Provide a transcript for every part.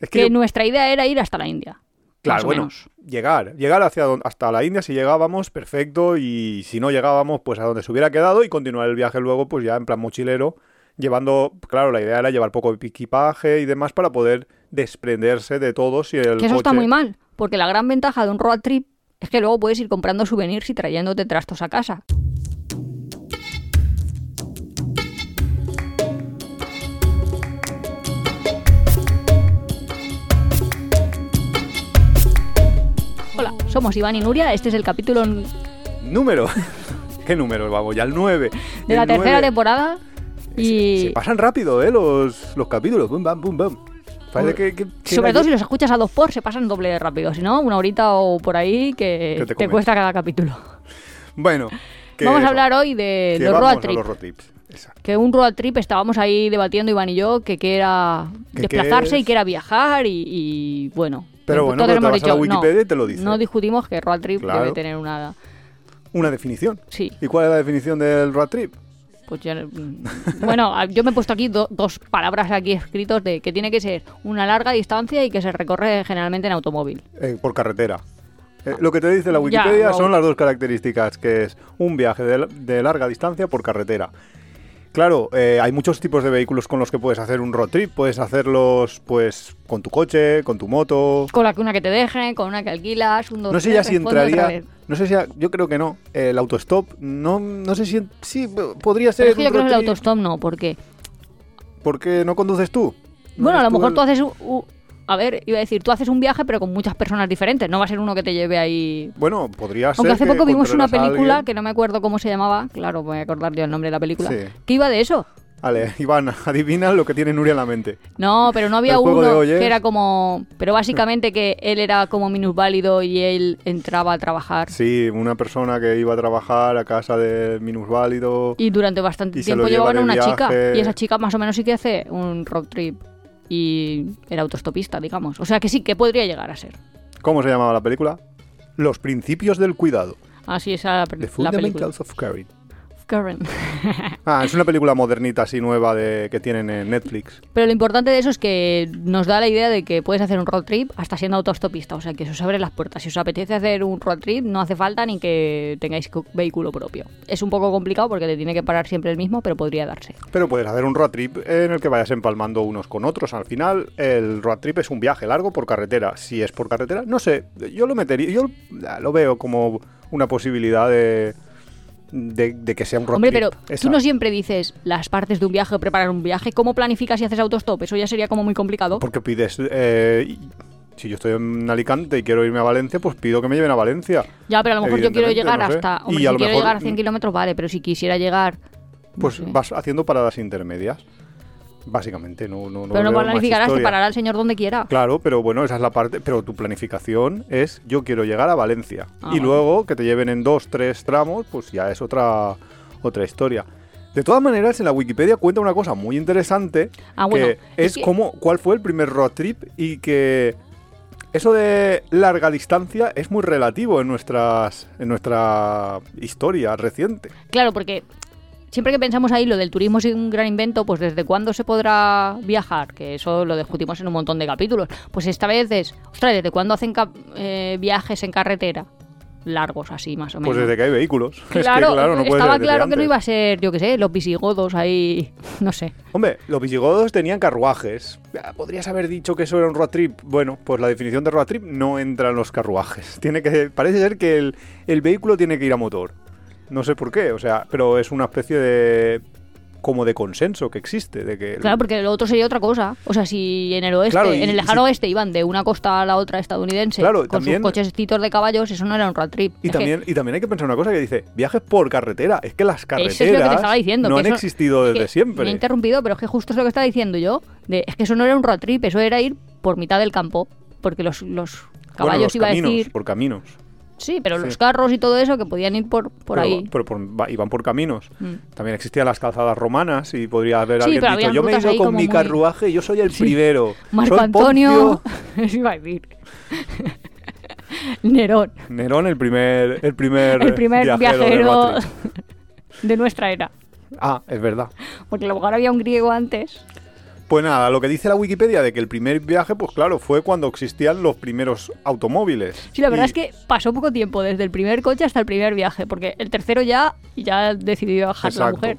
Es que que yo- nuestra idea era ir hasta la India. Claro, bueno, menos. llegar, llegar hacia hasta la India si llegábamos, perfecto, y si no llegábamos, pues a donde se hubiera quedado y continuar el viaje luego, pues ya en plan mochilero, llevando, claro, la idea era llevar poco equipaje y demás para poder desprenderse de todo si el Que eso está muy mal, porque la gran ventaja de un road trip es que luego puedes ir comprando souvenirs y trayéndote trastos a casa. Somos Iván y Nuria, este es el capítulo de Número. ¿Qué número? Vamos, ya el 9. la tercera temporada y Se pasan rápido, ¿eh? Los, los capítulos. Bum, bam, bum, bam. Parece que, que- que sobre todo si los escuchas a dos por se pasan doble de rápido, si no, una horita o por ahí que, Que te te, cuesta cada capítulo. Bueno. que Vamos a eso, hablar hoy de que los road a trips. los road trips. Exacto. que un road trip estábamos ahí debatiendo Iván y yo que qué era ¿Que desplazarse y que era viajar y, y, bueno. Pero bueno, pero te vas a la Wikipedia no, y te lo dice. No discutimos que road trip Claro. debe tener una... Una definición. Sí, ¿Y cuál es la definición del road trip? pues ya... mm, Bueno, yo me he puesto aquí do- dos palabras aquí escritos de que tiene que ser una larga distancia y que se recorre generalmente en automóvil. Eh, por carretera. Eh, lo que te dice la Ya, Wikipedia no. son las dos características, que es un viaje de, de larga distancia por carretera. Claro, eh, hay muchos tipos de vehículos con los que puedes hacer un road trip. Puedes hacerlos, pues, con tu coche, con tu moto. Con la una que te dejen, con una que alquilas, un dos, No sé ya si entraría. No sé si. a- Yo creo que no. El autostop. No, no sé si. Sí, podría ser. Pero es que yo creo que el autostop no, porque... ¿Por qué no conduces tú? ¿No Bueno, a lo mejor el- tú haces un... A ver, iba a decir, tú haces un viaje pero con muchas personas diferentes, no va a ser uno que te lleve ahí... Bueno, podría ser. Aunque hace poco vimos una película que no me acuerdo cómo se llamaba, claro, voy a acordar yo el nombre de la película, Sí. que iba de eso. Vale, Iván, adivina lo que tiene Nuria en la mente. No, pero no había uno que era como... Pero básicamente que él era como minusválido y él entraba a trabajar. Sí, una persona que iba a trabajar a casa del minusválido. Y durante bastante tiempo lleva llevaban a de una chica. Y esa chica más o menos sí que hace un road trip. Y era autostopista, digamos. O sea que sí, que podría llegar a ser. ¿Cómo se llamaba la película? Los principios del cuidado. Así es la, The la película. Fundamentals of Caring. Karen. Ah, es una película modernita así nueva de, que tienen en Netflix. Pero lo importante de eso es que nos da la idea de que puedes hacer un road trip hasta siendo autostopista. O sea, que eso se abre las puertas. Si os apetece hacer un road trip, no hace falta ni que tengáis vehículo propio. Es un poco complicado porque te tiene que parar siempre el mismo, pero podría darse. Pero puedes hacer un road trip en el que vayas empalmando unos con otros. Al final, el road trip es un viaje largo por carretera. Si es por carretera, no sé, yo lo metería, yo lo veo como una posibilidad de, de, de que sea un road Hombre, trip. pero Esa. tú no siempre dices las partes de un viaje o preparar un viaje. ¿Cómo planificas y haces autostop? Eso ya sería como muy complicado. Porque pides... eh, y- si yo estoy en Alicante y quiero irme a Valencia, pues pido que me lleven a Valencia. Ya, pero a lo mejor yo quiero llegar no sé. hasta... Y Hombre, a si quiero mejor- llegar a 100 kilómetros, vale, pero si quisiera llegar... no Pues sé. vas haciendo paradas intermedias. Básicamente, no, no, no pero no planificarás historia. parará el señor donde quiera. Claro, pero bueno, esa es la parte. Pero tu planificación es: yo quiero llegar a Valencia. Ah, y luego que te lleven en dos, tres tramos, pues ya es otra, otra historia. De todas maneras, en la Wikipedia cuenta una cosa muy interesante: Ah, bueno, que es es que- cómo, cuál fue el primer road trip y que. Eso de larga distancia es muy relativo en nuestras en nuestra historia reciente. Claro, porque siempre que pensamos ahí lo del turismo es un gran invento, pues desde cuándo se podrá viajar, que eso lo discutimos en un montón de capítulos. Pues esta vez es, ostras, ¿desde cuándo hacen eh, viajes en carretera? Largos, así más o menos. Pues desde que hay vehículos. Es que, Claro, claro, no estaba claro que no iba a ser, yo qué sé, los visigodos ahí, no sé. Hombre, los visigodos tenían carruajes. Ah, Podrías haber dicho que eso era un road trip. Bueno, pues la definición de road trip no entra en los carruajes. Tiene que, parece ser que el, el vehículo tiene que ir a motor. No sé por qué, o sea, pero es una especie de como de consenso que existe, de que Claro, porque lo otro sería otra cosa. O sea, si en el oeste, Claro, y- en el lejano si- oeste iban de una costa a la otra estadounidense Claro, con también- sus cochecitos de caballos, eso no era un road trip. y Es que- también y también hay que pensar una cosa que dice viajes por carretera. Es que las carreteras Eso es lo que te estaba diciendo. no han eso- existido es desde que siempre. Me he interrumpido, pero es que justo es lo que estaba diciendo yo. De, es que eso no era un road trip, eso era ir por mitad del campo. Porque los, los Bueno, caballos los iba caminos, a decir. por caminos. Sí, pero sí. los carros y todo eso que podían ir por, por pero, ahí. pero por- iban por caminos. Mm. También existían las calzadas romanas y podría haber Sí, alguien dicho, yo me he ido con mi muy- carruaje, yo soy el primero. Marco soy Antonio. Poncio". Eso iba a decir. Nerón. Nerón, el primer, el primer, El primer viajero, de nuestra era. Ah, es verdad. Porque a lo mejor había un griego antes. Pues nada, lo que dice la Wikipedia de que el primer viaje, pues claro, fue cuando existían los primeros automóviles. Sí, la verdad Y- es que pasó poco tiempo desde el primer coche hasta el primer viaje, porque el tercero ya, ya decidió viajar la mujer.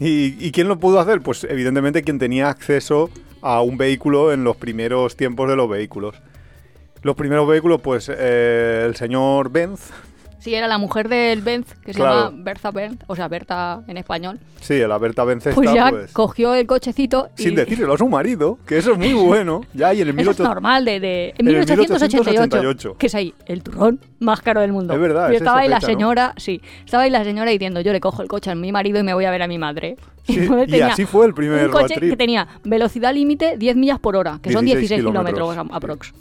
¿Y, y quién lo pudo hacer? Pues evidentemente quien tenía acceso a un vehículo en los primeros tiempos de los vehículos. Los primeros vehículos, pues eh, el señor Benz, Sí, era la mujer del Benz, que se llama Bertha Benz, o sea, Berta en español. sí, el Berta Benz Pues ya pues, cogió el cochecito y... sin decírselo a su marido, que eso es muy bueno, ya y en el Eso es 1800 normal, de, de- en En el 1888, 1888. que es ahí, el turrón más caro del mundo. Es verdad, Y es estaba ahí la señora, sí, estaba ahí la señora diciendo, yo le cojo el coche a mi marido y me voy a ver a mi madre. Sí, y tenía así fue el primer un coche road trip. que tenía velocidad límite 10 millas por hora, que son 16 16 kilómetros kilómetros. aprox.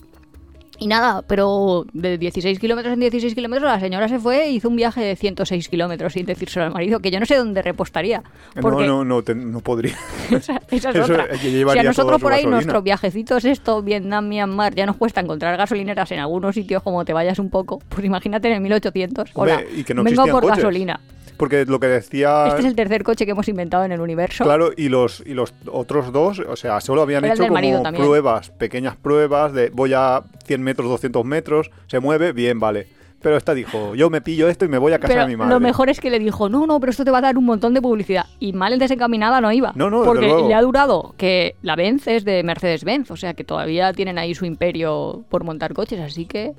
Y nada, pero de 16 kilómetros en 16 kilómetros la señora se fue e hizo un viaje de 106 kilómetros sin decírselo al marido, que yo no sé dónde repostaría. Porque No, no, no, te- no podría. esa, esa es Eso otra. es que Si a nosotros por ahí gasolina. nuestros viajecitos esto, Vietnam, Myanmar, ya nos cuesta encontrar gasolineras en algunos sitios como te vayas un poco, pues imagínate en el 1800. Hombre, Hola, y que no vengo por coches. gasolina. Porque lo que decía... Este es el tercer coche que hemos inventado en el universo. Claro, y los, y los otros dos, o sea, solo habían Era hecho como pruebas, pequeñas pruebas de voy a 100 metros, 200 metros, se mueve, bien, vale. Pero esta dijo, yo me pillo esto y me voy a casa Pero de mi madre. lo mejor es que le dijo, no, no, pero esto te va a dar un montón de publicidad. Y mal desencaminada no iba. No, no, Porque luego. le ha durado que la Benz es de Mercedes-Benz, o sea que todavía tienen ahí su imperio por montar coches, así que...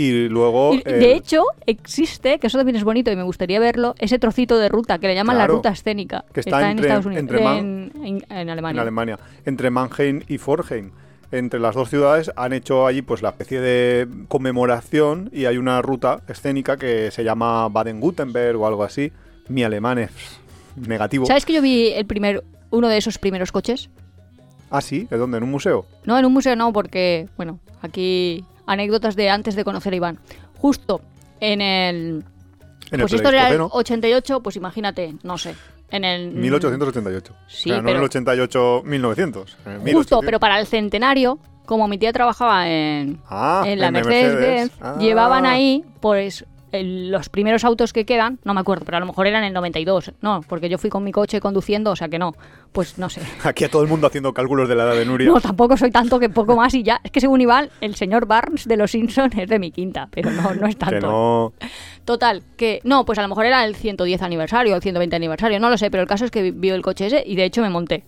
Y luego... Y, el- de hecho, existe, que eso también es bonito y me gustaría verlo, ese trocito de ruta que le llaman Claro. la ruta escénica. Que está en entre- Estados Unidos, entre Man- en, en- en Alemania. en Alemania, entre Mannheim y Forchheim. Entre las dos ciudades han hecho allí pues la especie de conmemoración y hay una ruta escénica que se llama Baden-Württemberg o algo así. Mi alemán es negativo. ¿Sabes que yo vi el primer, uno de esos primeros coches? Ah, sí, ¿de dónde? ¿En un museo? No, en un museo no, porque, bueno, aquí anécdotas de antes de conocer a Iván. Justo en el... En pues el esto era el Pleistoceno. 88, pues imagínate, no sé. En el... 1888. Sí, o sea, no en el 88, 1900. en el Justo, 1800. pero para el centenario, como mi tía trabajaba en, Ah, en la en el Mercedes-Benz, Ah. llevaban ahí, pues, el- los primeros autos que quedan, no me acuerdo, pero a lo mejor eran el 92. No, porque yo fui con mi coche conduciendo, o sea que no. Pues no sé. Aquí a todo el mundo haciendo cálculos de la edad de Nuria. No, tampoco soy tanto que poco más y ya. Es que según Iván, el señor Barnes de los Simpsons es de mi quinta, pero no, no es tanto. que no. Total, que no, pues a lo mejor era el 110 aniversario, el 120 aniversario, no lo sé, pero el caso es que vio el coche ese y de hecho me monté.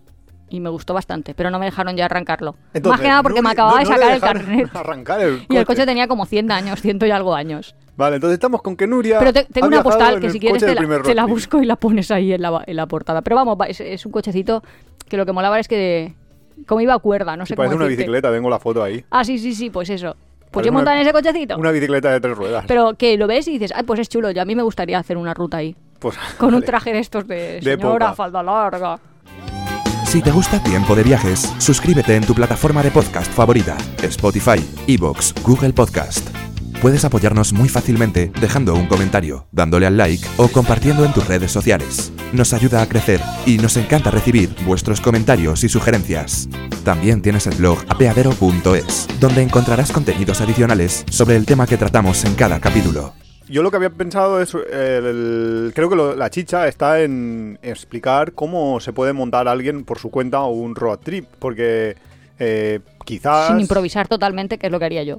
Y me gustó bastante, pero no me dejaron ya arrancarlo. Más que nada porque no me acababa no- de no sacar el carnet. Arrancar el Y el coche tenía como 100 años, ciento y algo años. Vale, entonces estamos con que Nuria. Pero te- tengo ha una postal que si quieres te la, te busco y la pones ahí en la, en la portada. Pero vamos, va, es, es un cochecito que lo que molaba es que como iba a cuerda, no sé Sí, parece cómo una decirte. bicicleta, tengo la foto ahí. Ah, sí, sí, sí, pues eso. Pues yo montaba una- en ese cochecito. Una bicicleta de tres ruedas. Pero que lo ves y dices, ah, pues es chulo, yo a mí me gustaría hacer una ruta ahí. Pues, Con un traje de estos de De señora, falda larga. Si te gusta Tiempo de Viajes, suscríbete en tu plataforma de podcast favorita, Spotify, Evox, Google Podcast. Puedes apoyarnos muy fácilmente dejando un comentario, dándole al like o compartiendo en tus redes sociales. Nos ayuda a crecer y nos encanta recibir vuestros comentarios y sugerencias. También tienes el blog apeadero.es, donde encontrarás contenidos adicionales sobre el tema que tratamos en cada capítulo. Yo lo que había pensado es, eh, el- creo que lo- la chicha está en explicar cómo se puede montar alguien por su cuenta un road trip, porque eh, quizás... Sin improvisar totalmente, que es lo que haría yo.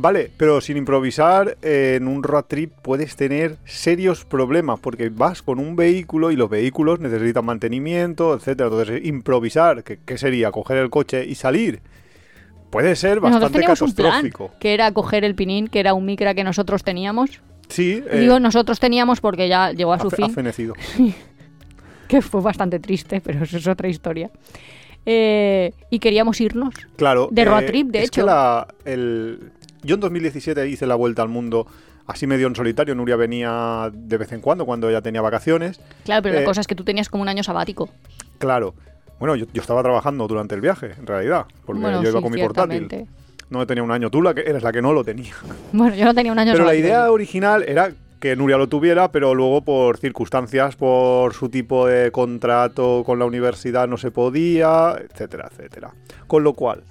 Vale, pero sin improvisar eh, en un road trip puedes tener serios problemas, porque vas con un vehículo y los vehículos necesitan mantenimiento, etcétera. Entonces, improvisar, que ¿qué sería? Coger el coche y salir. Puede ser bastante teníamos un plan, catastrófico. que era coger el pinín, que era un micra que nosotros teníamos. Sí, eh, Digo nosotros teníamos porque ya llegó a su ha, fin. ha fenecido. que fue bastante triste, pero eso es otra historia. Eh, y queríamos irnos. Claro. De road eh, trip, de es hecho. que la- el- yo en 2017 hice la vuelta al mundo así medio en solitario. Nuria venía de vez en cuando, cuando ella tenía vacaciones. Claro, pero Eh, la cosa es que tú tenías como un año sabático. Claro. Bueno, yo, yo estaba trabajando durante el viaje, en realidad, porque bueno, yo iba sí, con mi portátil. No tenía un año. Tú la que eres la que no lo tenía. Bueno, yo no tenía un año Pero la idea original era que Nuria lo tuviera, pero luego por circunstancias, por su tipo de contrato con la universidad no se podía, etcétera, etcétera. Con lo cual,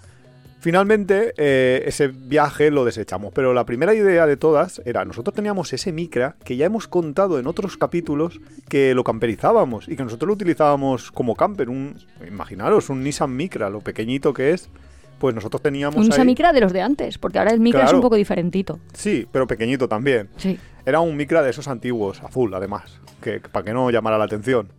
Finalmente, eh, ese viaje lo desechamos, pero la primera idea de todas era, nosotros teníamos ese micra que ya hemos contado en otros capítulos que lo camperizábamos y que nosotros lo utilizábamos como camper, un, imaginaros, un Nissan Micra, lo pequeñito que es, pues nosotros teníamos Un ahí- Nissan Micra de los de antes, porque ahora el Micra es un poco diferentito. Sí, pero pequeñito también. Sí. Era un Micra de esos antiguos, azul además, que para que no llamara la atención.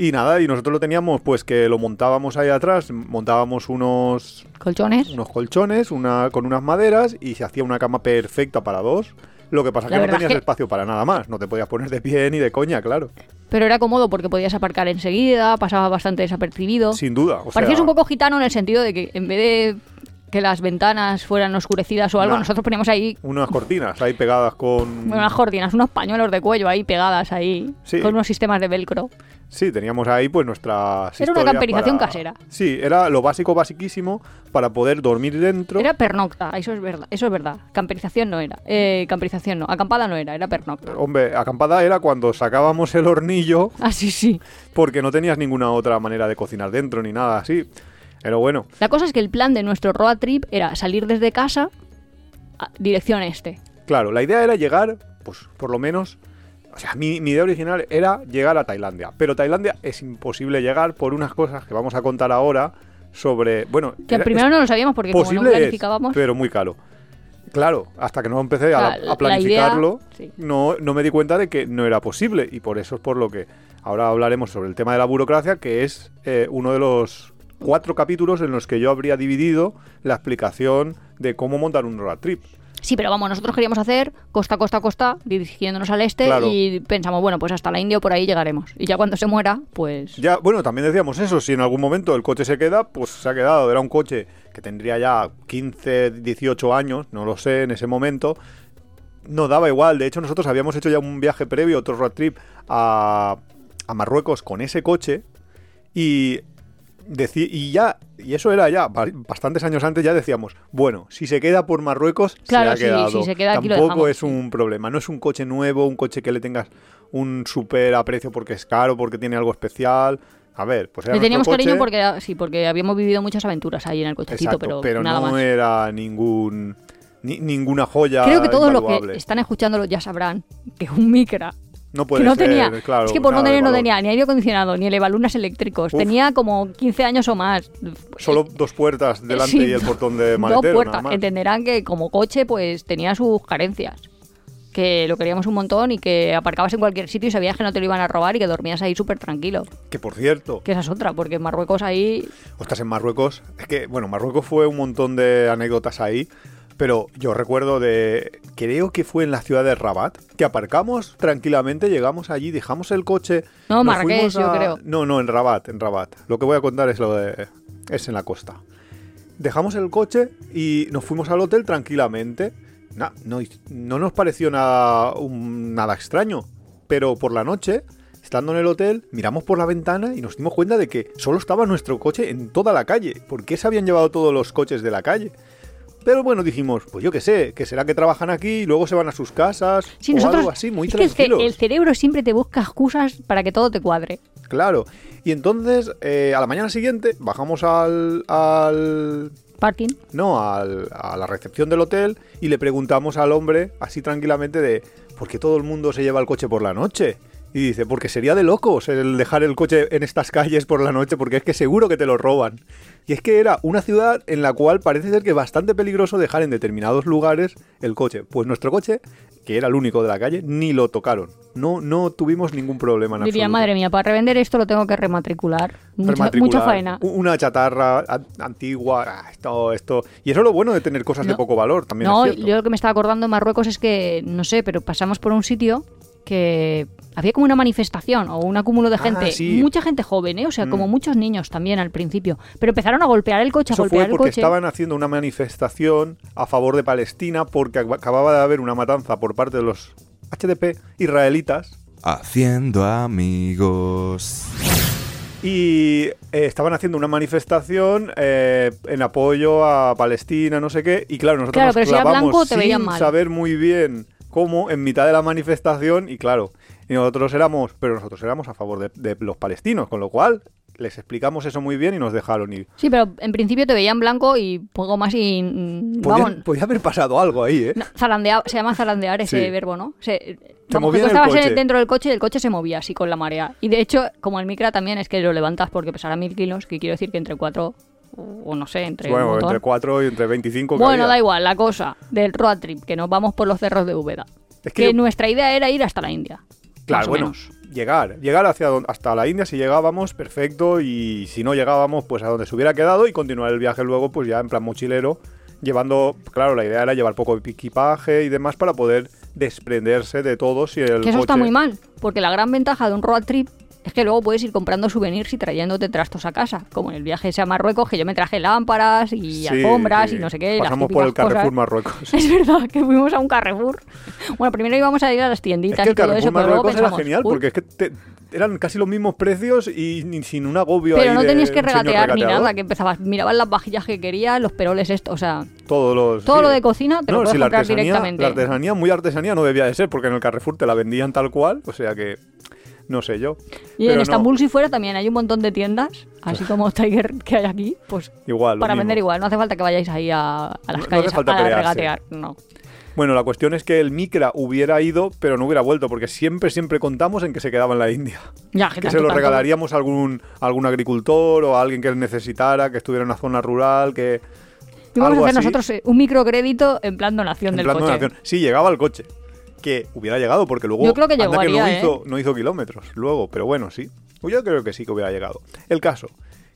Y nada, y nosotros lo teníamos pues que lo montábamos ahí atrás, montábamos unos Colchones. unos colchones una, con unas maderas y se hacía una cama perfecta para dos. Lo que pasa es que no tenías que- espacio para nada más. No te podías poner de pie ni de coña, claro. Pero era cómodo porque podías aparcar enseguida, pasaba bastante desapercibido. Sin duda. O Parecías sea, un poco gitano en el sentido de que en vez de que las ventanas fueran oscurecidas o algo, Nah. nosotros poníamos ahí Unas cortinas ahí pegadas con... unas cortinas, unos pañuelos de cuello ahí pegadas ahí, Sí. con unos sistemas de velcro. Sí, teníamos ahí pues nuestras Era una camperización para- casera. Sí, era lo básico, basiquísimo para poder dormir dentro. Era pernocta, eso es verdad, eso es verdad. Camperización no era, eh, camperización no, acampada no era, era pernocta. Hombre, acampada era cuando sacábamos el hornillo Ah, sí, sí. porque no tenías ninguna otra manera de cocinar dentro ni nada así. Pero bueno, La cosa es que el plan de nuestro road trip era salir desde casa a dirección este. Claro, la idea era llegar, pues por lo menos, o sea, mi, mi idea original era llegar a Tailandia, pero Tailandia es imposible llegar por unas cosas que vamos a contar ahora sobre, bueno, Que era- primero no lo sabíamos porque como no posible es, planificábamos... pero muy caro. Claro, hasta que no empecé a, La- a la planificarlo, idea, sí. no, no me di cuenta de que no era posible y por eso es por lo que ahora hablaremos sobre el tema de la burocracia, que es eh, uno de los cuatro capítulos en los que yo habría dividido la explicación de cómo montar un road trip. Sí, pero vamos, nosotros queríamos hacer costa, costa, costa, dirigiéndonos al este Claro. y pensamos, bueno, pues hasta la India o por ahí llegaremos. Y ya cuando se muera, pues... Ya, bueno, también decíamos eso, si en algún momento el coche se queda, pues se ha quedado. Era un coche que tendría ya 15, 18 años, no lo sé, en ese momento. No daba igual, de hecho nosotros habíamos hecho ya un viaje previo, otro road trip a, a Marruecos con ese coche y, deci- y ya, y eso era ya, ba- bastantes años antes ya decíamos, bueno, si se queda por Marruecos, Claro, se ha sí, quedado. si se queda aquí Tampoco es un problema, no es un coche nuevo, un coche que le tengas un super aprecio porque es caro, porque tiene algo especial. A ver, pues era Le teníamos cariño porque sí, porque habíamos vivido muchas aventuras ahí en el cochecito, Exacto, pero, nada no más. era ningún ni- ninguna joya Creo que todos los que están escuchándolo ya sabrán que un micra no que puede no ser, tenía, claro, es que por no tener no tenía ni aire acondicionado ni elevalunas eléctricos, Uf. tenía como 15 años o más. Solo dos puertas delante Sí, y el portón de Dos maletero, puertas. nada más. Entenderán que como coche pues tenía sus carencias. Que lo queríamos un montón y que aparcabas en cualquier sitio y sabías que no te lo iban a robar y que dormías ahí súper tranquilo. Que por cierto, Que esa es otra, porque en Marruecos ahí... estás en Marruecos. Es que, bueno, Marruecos fue un montón de anécdotas ahí. Pero yo recuerdo de. Creo que fue en la ciudad de Rabat. Que aparcamos tranquilamente, llegamos allí, dejamos el coche. No, Marrakech, yo creo. No, no, en Rabat, en Rabat. Lo que voy a contar es lo de. Es en la costa. Dejamos el coche y nos fuimos al hotel tranquilamente. No, no nos pareció nada, un- nada extraño. Pero por la noche, estando en el hotel, miramos por la ventana y nos dimos cuenta de que solo estaba nuestro coche en toda la calle. ¿Por qué se habían llevado todos los coches de la calle? Pero bueno, dijimos, pues yo qué sé, que será que trabajan aquí y luego se van a sus casas Sí, o nosotros... algo así, muy es que el, cerebro siempre te busca excusas para que todo te cuadre. Claro. Y entonces, eh, a la mañana siguiente, bajamos al, al Parking. no, al- a la recepción del hotel y le preguntamos al hombre, así tranquilamente, de ¿por qué todo el mundo se lleva el coche por la noche? Y dice, porque sería de locos el dejar el coche en estas calles por la noche, porque es que seguro que te lo roban. Y es que era una ciudad en la cual parece ser que es bastante peligroso dejar en determinados lugares el coche. Pues nuestro coche, que era el único de la calle, ni lo tocaron. No, no tuvimos ningún problema en Diría, absoluto. madre mía, para revender esto lo tengo que rematricular. Mucha, Rematricular, mucha faena. u- Una chatarra a- antigua, ah, esto, esto. Y eso es lo bueno de tener cosas de No. poco valor, también No, es cierto. yo lo que me estaba acordando en Marruecos es que, no sé, pero pasamos por un sitio que había como una manifestación o un acúmulo de Ah, gente, sí. mucha gente joven, ¿eh? o sea, Mm. como muchos niños también al principio, pero empezaron a golpear el coche, a Eso golpear fue el porque coche. estaban haciendo una manifestación a favor de Palestina porque ac- acababa de haber una matanza por parte de los HDP israelitas Haciendo amigos. y eh, estaban haciendo una manifestación eh, en apoyo a Palestina, no sé qué, y claro, nosotros Claro, nos pero si era blanco, te sin mal. saber muy bien cómo en mitad de la manifestación y claro, y nosotros éramos, pero nosotros éramos a favor de, de los palestinos, con lo cual les explicamos eso muy bien y nos dejaron ir. Sí, pero en principio te veían blanco y poco más y... mm, Podía, Vamos, podía haber pasado algo ahí, ¿eh? no, zarandea- se llama zarandear ese Sí. verbo, ¿no? Se, vamos, movía tú el estabas coche. dentro del coche y el coche se movía así con la marea. Y de hecho, como el micra también es que lo levantas porque pesará mil kilos, que quiero decir que entre cuatro, o no sé, entre Bueno, entre 4 y entre 25. que Bueno, da igual, la cosa del road trip, que nos vamos por los cerros de Úbeda. Es Que que yo- nuestra idea era ir hasta la India. Claro, bueno, menos. llegar, llegar hacia hasta la India si llegábamos, perfecto, y si no llegábamos, pues a donde se hubiera quedado y continuar el viaje luego, pues ya en plan mochilero, llevando, claro, la idea era llevar poco equipaje y demás para poder desprenderse de todo si el Que eso está muy mal, porque la gran ventaja de un road trip es que luego puedes ir comprando souvenirs y trayéndote trastos a casa. Como en el viaje ese a Marruecos, que yo me traje lámparas y Sí, alfombras sí. y no sé qué. Pasamos por el Carrefour cosas. Marruecos. Es verdad que fuimos a un Carrefour. Bueno, primero íbamos a ir a las Es tienditas que el y todo eso, pero luego Marruecos era pensamos, genial "Uy, porque es que te- eran casi los mismos precios y sin un agobio Pero ahí no tenías que regatear ni nada, que empezabas, mirabas las vajillas que querías, los peroles estos, o sea, Todos los, todo sí. lo de cocina te lo No, puedes si comprar directamente. la artesanía, muy artesanía no debía de ser, porque en el Carrefour te la vendían tal cual, o sea que no sé yo. Y Pero en no, Estambul si fuera también hay un montón de tiendas, así como Tiger que hay aquí, pues igual. para mismo. vender igual, no hace falta que vayáis ahí a, a las No- no calles a- falta a, pelearse. regatear, no. Bueno, la cuestión es que el Micra hubiera ido, pero no hubiera vuelto, porque siempre, siempre contamos en que se quedaba en la India. Ya, Que se lo regalaríamos a algún, a algún agricultor o a alguien que necesitara, que estuviera en una zona rural, que... A hacer así. nosotros eh, un microcrédito en plan donación En del plan coche. donación. Sí, llegaba el coche. Que hubiera llegado, porque luego. Yo creo que anda llegaría, no, ¿eh? hizo, no hizo kilómetros luego, pero bueno, sí. Yo creo que sí que hubiera llegado. El caso,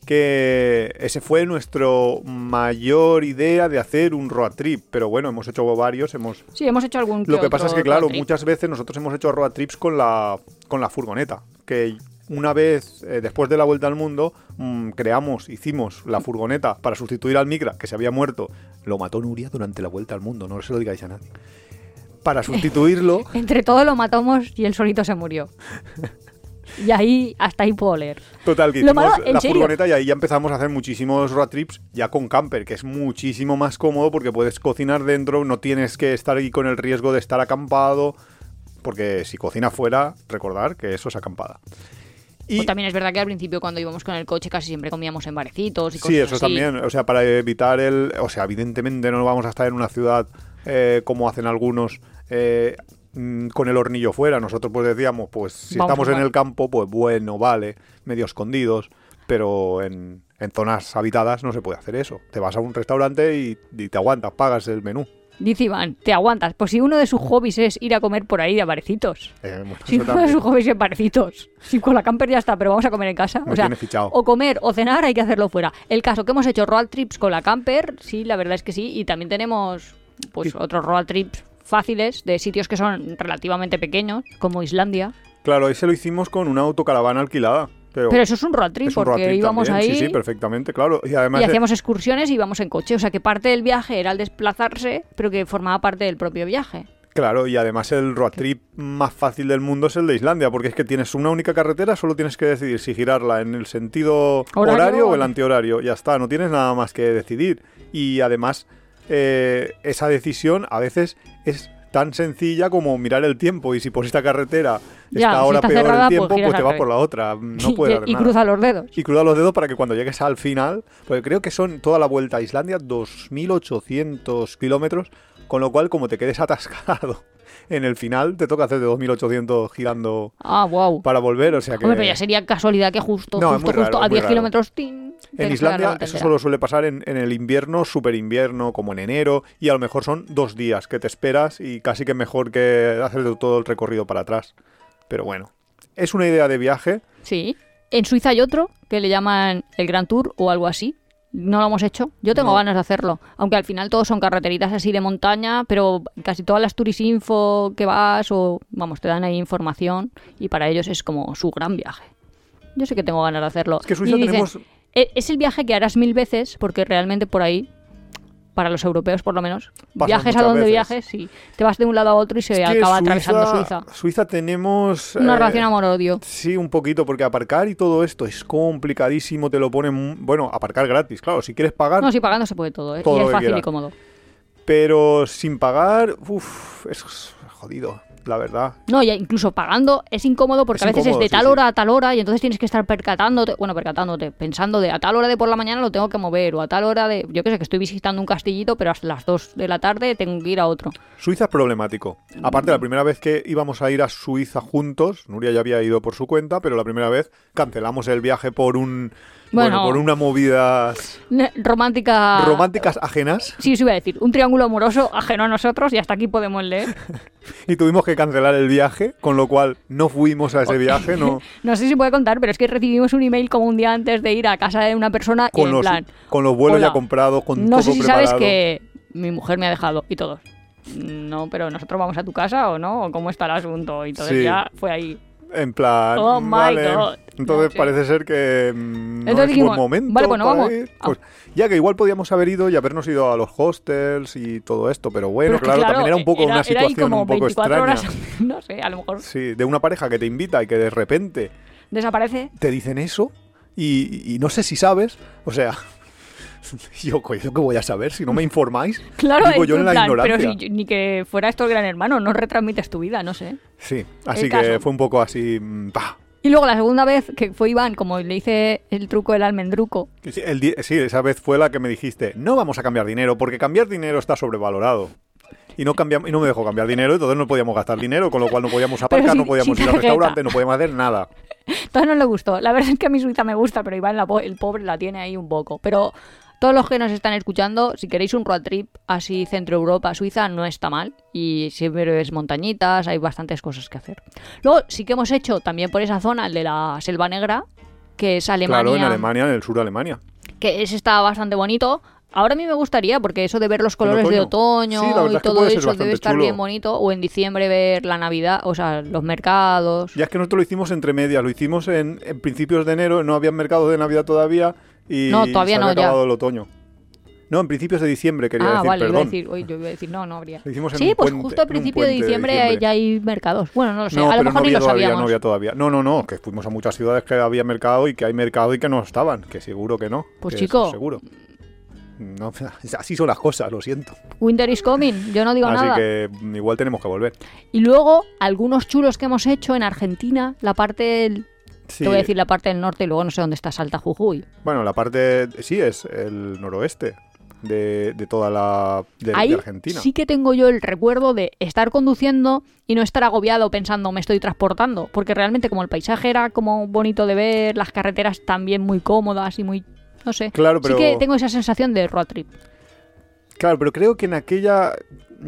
que ese fue nuestro mayor idea de hacer un road trip. Pero bueno, hemos hecho varios, hemos. Sí, hemos hecho algún Lo que pasa es que, claro, muchas veces nosotros hemos hecho road trips con la, con la furgoneta. Que una vez, eh, después de la vuelta al mundo, mm, creamos, hicimos la furgoneta para sustituir al Micra, que se había muerto. Lo mató Nuria durante la vuelta al mundo, no se lo digáis a nadie. Para sustituirlo, Entre todos lo matamos y él solito se murió. y ahí, hasta ahí puedo leer. total, que Lo hicimos malo, la serio. furgoneta y ahí ya empezamos a hacer muchísimos road trips ya con camper, que es muchísimo más cómodo porque puedes cocinar dentro, no tienes que estar ahí con el riesgo de estar acampado, porque si cocinas fuera, recordar que eso es acampada. Y Pues también es verdad que al principio cuando íbamos con el coche casi siempre comíamos en barecitos y cosas sí, eso así. también, o sea, para evitar el... O sea, evidentemente no vamos a estar en una ciudad eh, como hacen algunos eh, mm, con el hornillo fuera. Nosotros pues decíamos, pues si Vamos estamos en el campo, pues bueno, vale, medio escondidos, pero en, en zonas habitadas no se puede hacer eso. Te vas a un restaurante y, y te aguantas, pagas el menú. Dice Iván, te aguantas. Pues si uno de sus hobbies es ir a comer por ahí de barecitos. Eh, bueno, Si uno de sus hobbies es barecitos. Si con la camper ya está, pero vamos a comer en casa. Me o sea, o comer o cenar hay que hacerlo fuera. El caso que hemos hecho road trips con la camper, sí, la verdad es que sí. Y también tenemos pues Y- otros road trips fáciles de sitios que son relativamente pequeños, como Islandia. Claro, ahí se lo hicimos con una autocaravana alquilada. Pero, Pero eso es un road trip un porque road trip íbamos también. ahí Sí, sí, perfectamente, claro. Y además y hacíamos excursiones y íbamos en coche. O sea que parte del viaje era el desplazarse, pero que formaba parte del propio viaje. Claro, y además el road trip más fácil del mundo es el de Islandia, porque es que tienes una única carretera, solo tienes que decidir si girarla en el sentido Horario o- el antihorario. Ya está, no tienes nada más que decidir. Y además, eh, esa decisión a veces es tan sencilla como mirar el tiempo. Y si por esta carretera Ya, está si ahora está peor cerrada, el pues tiempo, pues, te vas por la otra. No puedes y, y nada. cruza los dedos. Y cruza los dedos para que cuando llegues al final, porque creo que son toda la vuelta a Islandia 2.800 kilómetros, con lo cual como te quedes atascado en el final, te toca hacer de 2.800 girando Ah, wow. para volver, o sea que... Hombre, pero ya sería casualidad que justo, No, justo, raro, justo a muy 10 raro. kilómetros. En Islandia eso solo suele pasar en, en el invierno, super invierno, como en enero, y a lo mejor son dos días que te esperas y casi que mejor que hacer todo el recorrido para atrás. Pero bueno, es una idea de viaje. Sí. En Suiza hay otro que le llaman el Grand Tour o algo así. No lo hemos hecho. Yo tengo No. ganas de hacerlo. Aunque al final todos son carreteritas así de montaña, pero casi todas las Turisinfo que vas o, vamos, te dan ahí información y para ellos es como su gran viaje. Yo sé que tengo ganas de hacerlo. Es que Suiza Y dicen, tenemos... "E- Es el viaje que harás mil veces porque realmente por ahí, para los europeos por lo menos, viajes a donde veces. viajes, sí. Te vas de un lado a otro y se Es que acaba atravesando Suiza. Suiza tenemos... Una eh, relación amor-odio. Sí, un poquito, porque aparcar y todo esto es complicadísimo, te lo ponen... Bueno, aparcar gratis, claro, si quieres pagar, No, sí, pagando se puede todo, ¿eh? Todo y es fácil y cómodo. pero sin pagar, uff, es jodido. La verdad. No, ya incluso pagando es incómodo porque Es a veces incómodo, es de tal sí. hora a tal hora y entonces tienes que estar percatándote, bueno, percatándote, pensando de a tal hora de por la mañana lo tengo que mover o a tal hora de, yo qué sé, que estoy visitando un castillito, pero hasta las 2 de la tarde tengo que ir a otro. Suiza es problemático. Aparte, la primera vez que íbamos a ir a Suiza juntos, Nuria ya había ido por su cuenta, pero la primera vez cancelamos el viaje por un... Bueno, Bueno. por una movidas Ne- Romántica... románticas ajenas Sí, sí iba a decir, un triángulo amoroso ajeno a nosotros y hasta aquí podemos leer. y tuvimos que cancelar el viaje, con lo cual no fuimos a ese viaje, no No sé si puede contar, pero es que recibimos un email como un día antes de ir a casa de una persona y con en los, plan, con los vuelos hola, ya comprados, con no todo sé si preparado. sabes que mi mujer me ha dejado y todos. No, pero nosotros vamos a tu casa o no, o cómo está el asunto. Y entonces Sí. ya fue ahí. En plan, Oh my vale. God. Entonces No, sí. parece ser que mm, no Entonces es dijimos, buen momento vale, bueno, para vamos. ir. Ah. Pues, ya que igual podíamos haber ido y habernos ido a los hostels y todo esto, pero bueno, Pero es que, claro, también era un poco era- una era ahí situación como un poco 24 extraña. horas, no sé, a lo mejor Sí, de una pareja que te invita y que de repente desaparece. te dicen eso y, y no sé si sabes, o sea, yo, coño, ¿qué voy a saber si no me informáis? Claro, Digo en yo en la plan, ignorancia. pero si yo- ni que fuera esto el gran hermano, no retransmites tu vida, no sé. Sí, así que caso. fue un poco así, mm, pa. Y luego la segunda vez que fue Iván, como le hice el truco del almendruco, Sí, el di- sí, esa vez fue la que me dijiste, no vamos a cambiar dinero, porque cambiar dinero está sobrevalorado. Y no, cambiamos, y no me dejó cambiar dinero, entonces no podíamos gastar dinero, con lo cual no podíamos aparcar, no podíamos ir al restaurante, no podíamos hacer nada. Entonces no le gustó. La verdad es que a mi Suiza me gusta, pero Iván, la po- el pobre, la tiene ahí un poco. Pero todos los que nos están escuchando, si queréis un road trip así centro Europa, Suiza, no está mal. Y siempre es montañitas, hay bastantes cosas que hacer. Luego sí que hemos hecho también por esa zona el de la Selva Negra, que es Alemania. Claro, en Alemania, en el sur de Alemania. Que ese está bastante bonito. Ahora a mí me gustaría, porque eso de ver los colores de otoño. Sí, y es que todo eso debe estar chulo. bien bonito. O en diciembre ver la Navidad, o sea, los mercados. Ya es que nosotros lo hicimos entre medias, lo hicimos en, en principios de enero, no había mercado de Navidad todavía y No, todavía se no, ya. acabado el otoño. No, en principios de diciembre quería ah, decir, vale, iba a decir, yo iba a decir, no, no habría. Sí, pues puente- justo al un principio de diciembre, ya hay mercados. Bueno, no lo sé, No, a lo mejor no ni había lo todavía, sabíamos. no había todavía. No, no, no, que fuimos a muchas ciudades que había mercado y que hay mercado y que no estaban, que seguro que no. Pues que chico. Seguro. No, así son las cosas, lo siento. Winter is coming, yo no digo Así nada. que mm, igual tenemos que volver. Y luego, algunos chulos que hemos hecho en Argentina, la parte del... Sí, Te voy a decir la parte del norte y luego no sé dónde está Salta Jujuy. Bueno, la parte, sí, es el noroeste de, de toda la de, de Argentina. sí que tengo yo el recuerdo de estar conduciendo y no estar agobiado pensando me estoy transportando, porque realmente como el paisaje era como bonito de ver, las carreteras también muy cómodas y muy no sé. Claro, pero- Sí que tengo esa sensación de road trip. Claro, pero creo que en aquella.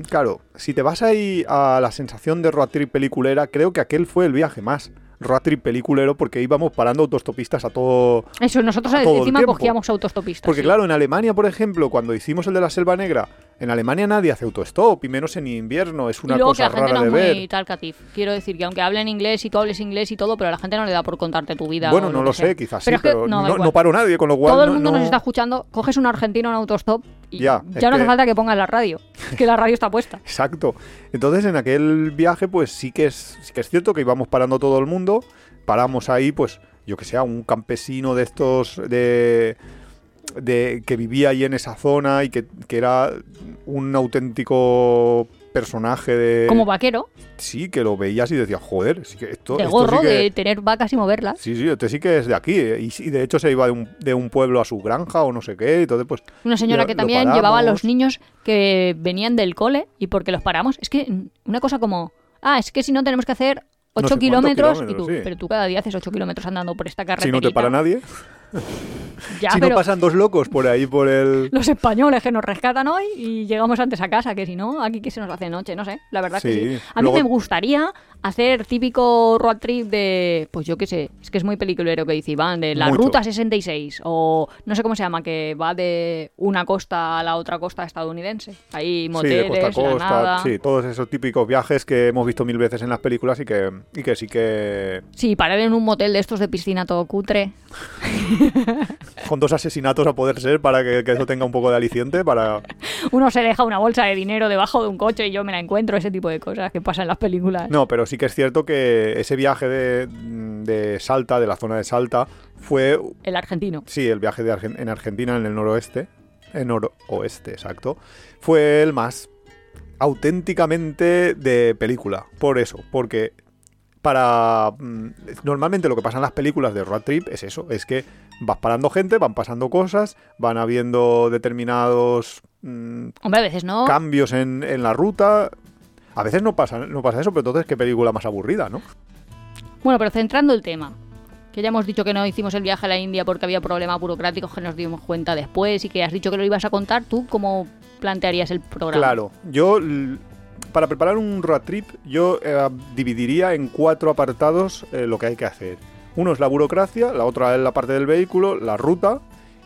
Claro, si te vas ahí a la sensación de road trip peliculera, creo que aquel fue el viaje más road trip peliculero porque íbamos parando autostopistas a todo. Eso, nosotros A todo encima cogíamos autostopistas. Porque sí. claro, en Alemania, por ejemplo, cuando hicimos el de la Selva Negra, en Alemania nadie hace autostop, y menos en invierno, es una y luego cosa que la gente rara no de es ver. muy talkative. Quiero decir que aunque hablen inglés y tú hables inglés y todo, pero a la gente no le da por contarte tu vida. Bueno, no lo sea. sé, quizás Pero sí, es que pero no, no, paro nadie, con lo cual. Todo el mundo no- nos está escuchando, coges un argentino en autostop y Ya, ya, no hace que- falta que pongas la radio, que la radio está puesta. Exacto. Entonces en aquel viaje pues sí que es sí que es cierto que íbamos parando todo el mundo, paramos ahí pues yo que sé, a un campesino de estos de de que vivía ahí en esa zona y que, que era un auténtico personaje de Como vaquero, sí que lo veías y decías, "Joder, sí que esto de esto gorro, sí que- de tener vacas y moverlas. Sí, sí, este sí que es de aquí. eh, Y, sí, de hecho se iba de un, de un pueblo a su granja o no sé qué. Entonces, pues. Una señora lo- que también llevaba a los niños que venían del cole y porque los paramos. Es que una cosa como, ah, es que si no tenemos que hacer No 8 sé cuántos kilómetros, y tú, sí. pero tú cada día haces 8 kilómetros andando por esta Si carretera. no te para nadie. Ya, si pero no pasan dos locos por ahí, por el. los españoles que nos rescatan hoy y llegamos antes a casa, que si no, aquí que se nos hace noche, no sé, la verdad que Sí. sí. A mí Luego- me gustaría hacer típico road trip de, pues yo qué sé, es que es muy peliculero que dice Iván, de la Mucho. Ruta 66 o no sé cómo se llama, que va de una costa a la otra costa estadounidense. Ahí Sí, moteles, de costa a costa. Sí, todos esos típicos viajes que hemos visto mil veces en las películas y que, y que sí que. Sí, parar en un motel de estos de piscina todo cutre. Con dos asesinatos a poder ser para que, que eso tenga un poco de aliciente. Para. Uno se deja una bolsa de dinero debajo de un coche y yo me la encuentro, ese tipo de cosas que pasan en las películas. No, pero sí que es cierto que ese viaje de, de Salta, de la zona de Salta, fue. El argentino. Sí, el viaje de Argen- en Argentina, en el noroeste. En noroeste, exacto. Fue el más auténticamente de película. Por eso, porque para... mm, Normalmente lo que pasa en las películas de road trip es eso, es que vas parando gente, van pasando cosas, van habiendo determinados mm, Hombre, a veces no. cambios en, en la ruta. A veces no pasa, no pasa eso, pero entonces qué película más aburrida, ¿no? Bueno, pero centrando el tema. Que ya hemos dicho que no hicimos el viaje a la India porque había problemas burocráticos que nos dimos cuenta después y que has dicho que lo ibas a contar. ¿Tú cómo plantearías el programa? Claro, yo para preparar un road trip yo eh, dividiría en cuatro apartados eh, lo que hay que hacer. Uno es la burocracia, la otra es la parte del vehículo, la ruta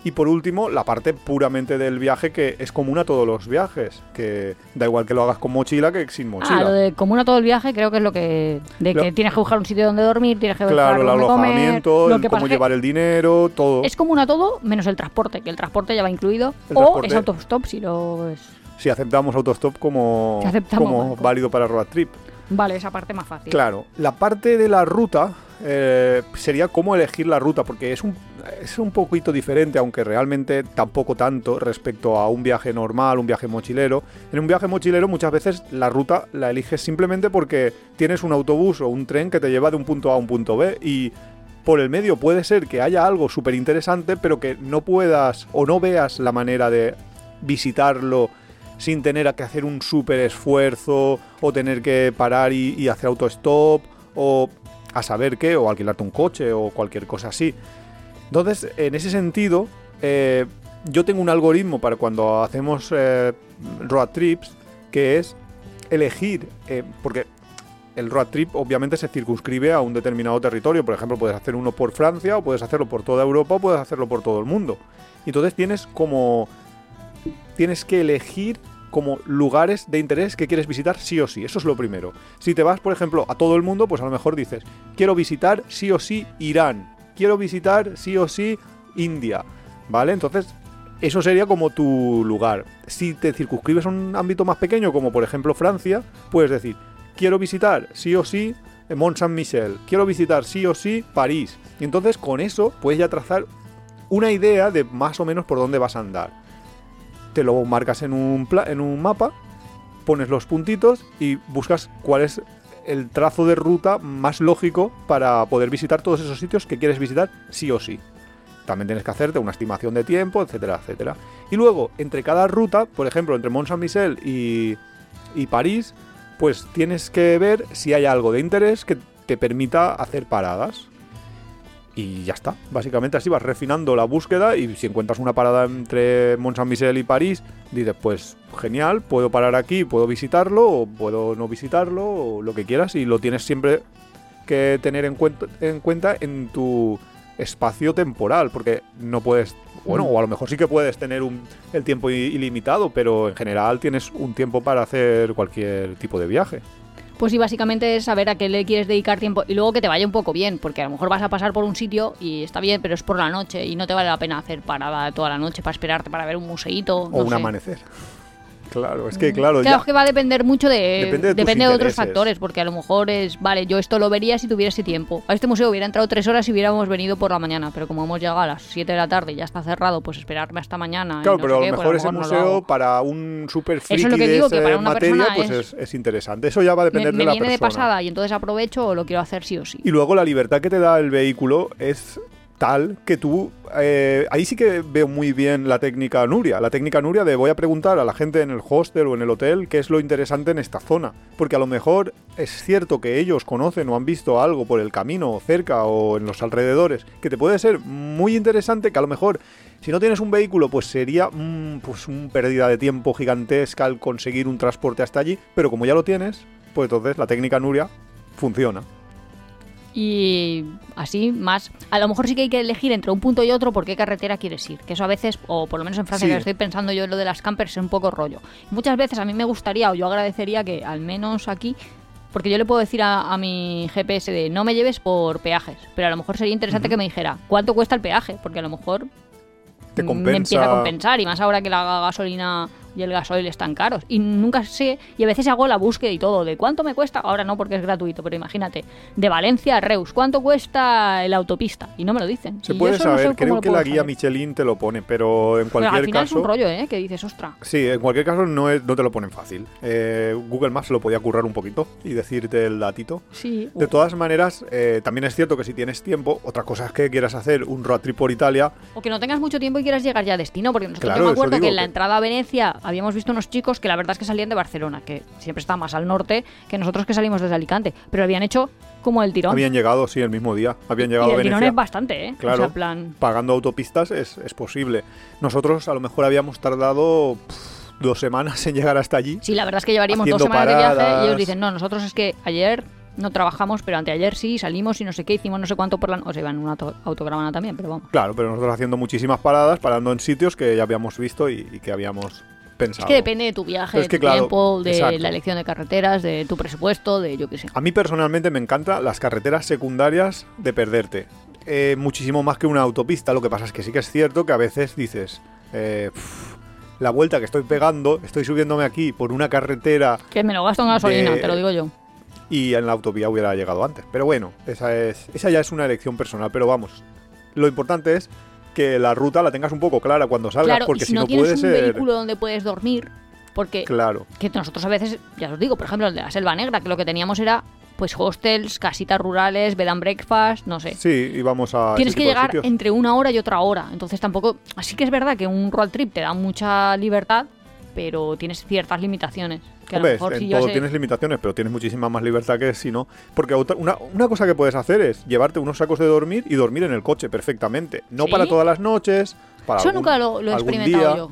y por último la parte puramente del viaje que es común a todos los viajes, que da igual que lo hagas con mochila que sin mochila. Ah, lo de común a todo el viaje creo que es lo que... De que Lo- tienes que buscar un sitio donde dormir, tienes que buscar Claro, el comer, alojamiento, lo el cómo llevar el dinero, todo. Es común a todo menos el transporte, que el transporte ya va incluido. El o transporte- es autostop si lo es... Si aceptamos autostop como, como pues. válido para road trip. Vale, esa parte más fácil. Claro, la parte de la ruta eh, sería cómo elegir la ruta, porque es un, es un poquito diferente, aunque realmente tampoco tanto respecto a un viaje normal, un viaje mochilero. En un viaje mochilero muchas veces la ruta la eliges simplemente porque tienes un autobús o un tren que te lleva de un punto A a un punto B y por el medio puede ser que haya algo súper interesante, pero que no puedas o no veas la manera de visitarlo sin tener que hacer un súper esfuerzo o tener que parar y, y hacer autostop o a saber qué, o alquilarte un coche o cualquier cosa así. Entonces, en ese sentido, eh, yo tengo un algoritmo para cuando hacemos eh, road trips que es elegir, eh, porque el road trip obviamente se circunscribe a un determinado territorio. Por ejemplo, puedes hacer uno por Francia, o puedes hacerlo por toda Europa, o puedes hacerlo por todo el mundo. Entonces tienes como. Tienes que elegir como lugares de interés que quieres visitar sí o sí. Eso es lo primero. Si te vas, por ejemplo, a todo el mundo, pues a lo mejor dices, quiero visitar sí o sí Irán. Quiero visitar sí o sí India. ¿Vale? Entonces, eso sería como tu lugar. Si te circunscribes a un ámbito más pequeño, como por ejemplo Francia, puedes decir, quiero visitar sí o sí Mont Saint-Michel, quiero visitar sí o sí París. Y entonces con eso puedes ya trazar una idea de más o menos por dónde vas a andar. Te lo marcas en un, en un mapa, pones los puntitos y buscas cuál es el trazo de ruta más lógico para poder visitar todos esos sitios que quieres visitar sí o sí. También tienes que hacerte una estimación de tiempo, etcétera, etcétera. Y luego, entre cada ruta, por ejemplo, entre Mont Saint-Michel y, y París, pues tienes que ver si hay algo de interés que te permita hacer paradas. Y ya está. Básicamente así vas refinando la búsqueda y si encuentras una parada entre Mont Saint-Michel y París, dices, pues genial, puedo parar aquí, puedo visitarlo o puedo no visitarlo o lo que quieras y lo tienes siempre que tener en cuenta en, cuenta en tu espacio temporal, porque no puedes, bueno, o a lo mejor sí que puedes tener un, el tiempo ilimitado, pero en general tienes un tiempo para hacer cualquier tipo de viaje. Pues sí, básicamente es saber a qué le quieres dedicar tiempo y luego que te vaya un poco bien, porque a lo mejor vas a pasar por un sitio y está bien, pero es por la noche y no te vale la pena hacer parada toda la noche para esperarte para ver un museíto. O no un sé. amanecer. Claro, es que claro, Claro, ya- es que va a depender mucho de, Depende de tus depende de otros factores, porque a lo mejor es, vale, yo esto lo vería si tuviera ese tiempo. A este museo hubiera entrado tres horas si hubiéramos venido por la mañana, pero como hemos llegado a las 7 de la tarde y ya está cerrado, pues esperarme hasta mañana. y Claro, no pero a lo qué, pues mejor ese no lo museo para un super es friki lo que de digo, que para una materia, persona pues es- es, es interesante. Eso ya va a me, depender me de la viene de pasada y entonces aprovecho o lo quiero hacer sí o sí. Y luego la libertad que te da el vehículo es tal que tú... eh, ahí sí que veo muy bien la técnica Nuria. La técnica Nuria de voy a preguntar a la gente en el hostel o en el hotel qué es lo interesante en esta zona. Porque a lo mejor es cierto que ellos conocen o han visto algo por el camino o cerca o en los alrededores que te puede ser muy interesante que a lo mejor... Si no tienes un vehículo, pues sería mm, pues una pérdida de tiempo gigantesca al conseguir un transporte hasta allí, pero como ya lo tienes, pues entonces la técnica Nuria funciona. Y así más. A lo mejor sí que hay que elegir entre un punto y otro por qué carretera quieres ir. Que eso a veces, o por lo menos en Francia, Sí. que estoy pensando yo en lo de las campers, es un poco rollo. Muchas veces a mí me gustaría o yo agradecería que al menos aquí. Porque yo le puedo decir a, a mi GPS de no me lleves por peajes. Pero a lo mejor sería interesante que me dijera cuánto cuesta el peaje. Porque a lo mejor Te compensa. me empieza a compensar. Y más ahora que la gasolina y el gasoil están caros. Y nunca sé, y a veces hago la búsqueda y todo, de cuánto me cuesta, ahora no porque es gratuito, pero imagínate, de Valencia a Reus, ¿cuánto cuesta la autopista? Y no me lo dicen. Se Y puede no sé saber, cómo creo que la guía saber. Michelin te lo pone, pero en al cualquier final es caso... un rollo, ¿eh? Que dices, ostra. Sí, en cualquier caso no, es- no te lo ponen fácil. Eh, Google Maps lo podía currar un poquito y decirte el datito. Sí. De todas maneras, eh, también es cierto que si tienes tiempo, otra cosa es que quieras hacer un road trip por Italia. O que no tengas mucho tiempo y quieras llegar ya a destino, porque nosotros Claro, yo me acuerdo que en la entrada a Venecia habíamos visto unos chicos que la verdad es que salían de Barcelona, que siempre está más al norte que nosotros que salimos desde Alicante, pero habían hecho como el tirón. Habían llegado, sí, el mismo día. Habían llegado y a el tirón Venecia. es bastante, ¿eh? Claro. O sea, en plan... Pagando autopistas es, es posible. Nosotros a lo mejor habíamos tardado pff, dos semanas en llegar hasta allí. Sí, la verdad es que llevaríamos dos semanas de viaje y ellos dicen, no, nosotros es que ayer no trabajamos, pero anteayer sí, salimos y no sé qué, hicimos no sé cuánto por la... O sea, iban en una auto- autocaravana también, pero vamos. Claro, pero nosotros haciendo muchísimas paradas, parando en sitios que ya habíamos visto y, y que habíamos pensado. Es que depende de tu viaje, de es que, tu claro, tiempo, de exacto. la elección de carreteras, de tu presupuesto, de yo qué sé. A mí personalmente me encantan las carreteras secundarias de perderte. Eh, muchísimo más que una autopista. Lo que pasa es que sí que es cierto que a veces dices, eh, la vuelta que estoy pegando, estoy subiéndome aquí por una carretera Que me lo gasto en gasolina, de- te lo digo yo. y en la autovía hubiera llegado antes. Pero bueno, esa, es, esa ya es una elección personal. Pero vamos, lo importante es que la ruta la tengas un poco clara cuando salgas, Claro, porque y si si no, no, tienes puede un ser... vehículo donde puedes dormir, porque Claro. que nosotros a veces, ya os digo, por ejemplo, el de la Selva Negra, que lo que teníamos era pues hostels, casitas rurales, bed and breakfast, no sé. Sí, íbamos a... Tienes que llegar entre una hora y otra hora. Entonces tampoco. Así que es verdad que un road trip te da mucha libertad, pero tienes ciertas limitaciones. Que a Hombre, lo mejor en si yo todo sé- tienes limitaciones, pero tienes muchísima más libertad que si no. Porque otra- una, una cosa que puedes hacer es llevarte unos sacos de dormir y dormir en el coche perfectamente. No ¿Sí? para todas las noches, para Eso algún- nunca lo, lo he experimentado día. yo.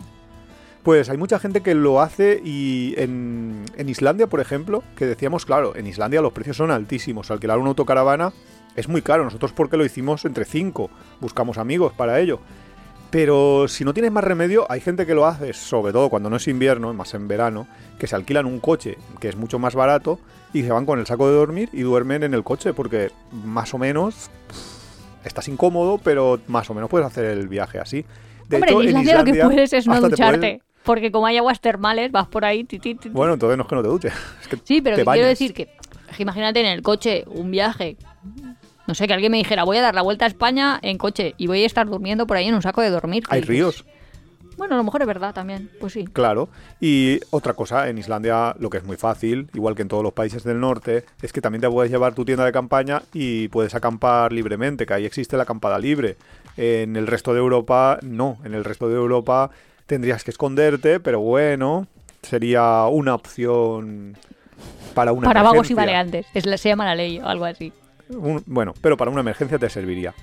Pues hay mucha gente que lo hace y en, en Islandia, por ejemplo, que decíamos, claro, en Islandia los precios son altísimos. Alquilar una autocaravana es muy caro. Nosotros porque lo hicimos entre cinco, buscamos amigos para ello. Pero si no tienes más remedio, hay gente que lo hace, sobre todo cuando no es invierno, más en verano, que se alquilan un coche que es mucho más barato y se van con el saco de dormir y duermen en el coche porque más o menos pff, estás incómodo, pero más o menos puedes hacer el viaje así. De Hombre, hecho, en Islandia, lo que puedes es no ducharte. puedes- Porque como hay aguas termales, vas por ahí. ti, ti, ti, ti. Bueno, entonces no es que no te duches. es que Sí, pero te que quiero decir que, que imagínate en el coche un viaje. No sé, que alguien me dijera, voy a dar la vuelta a España en coche y voy a estar durmiendo por ahí en un saco de dormir. Hay dices, ríos, Bueno, a lo mejor es verdad también. Pues sí. claro. Y otra cosa, en Islandia lo que es muy fácil, igual que en todos los países del norte, es que también te puedes llevar tu tienda de campaña y puedes acampar libremente, que ahí existe la acampada libre. En el resto de Europa, no. En el resto de Europa tendrías que esconderte, pero bueno, sería una opción para una Para vagos y emergencia. baleantes. Es la- se llama la ley o algo así. Un- bueno, pero para una emergencia te serviría.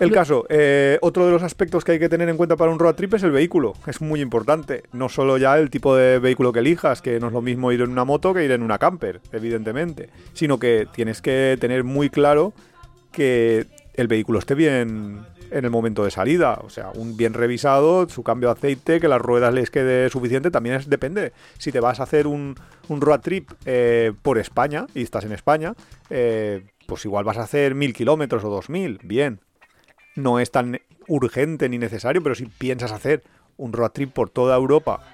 El caso, eh, otro de los aspectos que hay que tener en cuenta para un road trip es el vehículo. Es muy importante. No solo ya el tipo de vehículo que elijas, que no es lo mismo ir en una moto que ir en una camper, evidentemente. Sino que tienes que tener muy claro que el vehículo esté bien en el momento de salida. O sea, un bien revisado, su cambio de aceite, que las ruedas les quede suficiente, también es, depende. Si te vas a hacer un, un road trip eh, por España y estás en España, eh, pues igual vas a hacer mil kilómetros o dos mil. Bien. No es tan urgente ni necesario, pero si piensas hacer un road trip por toda Europa,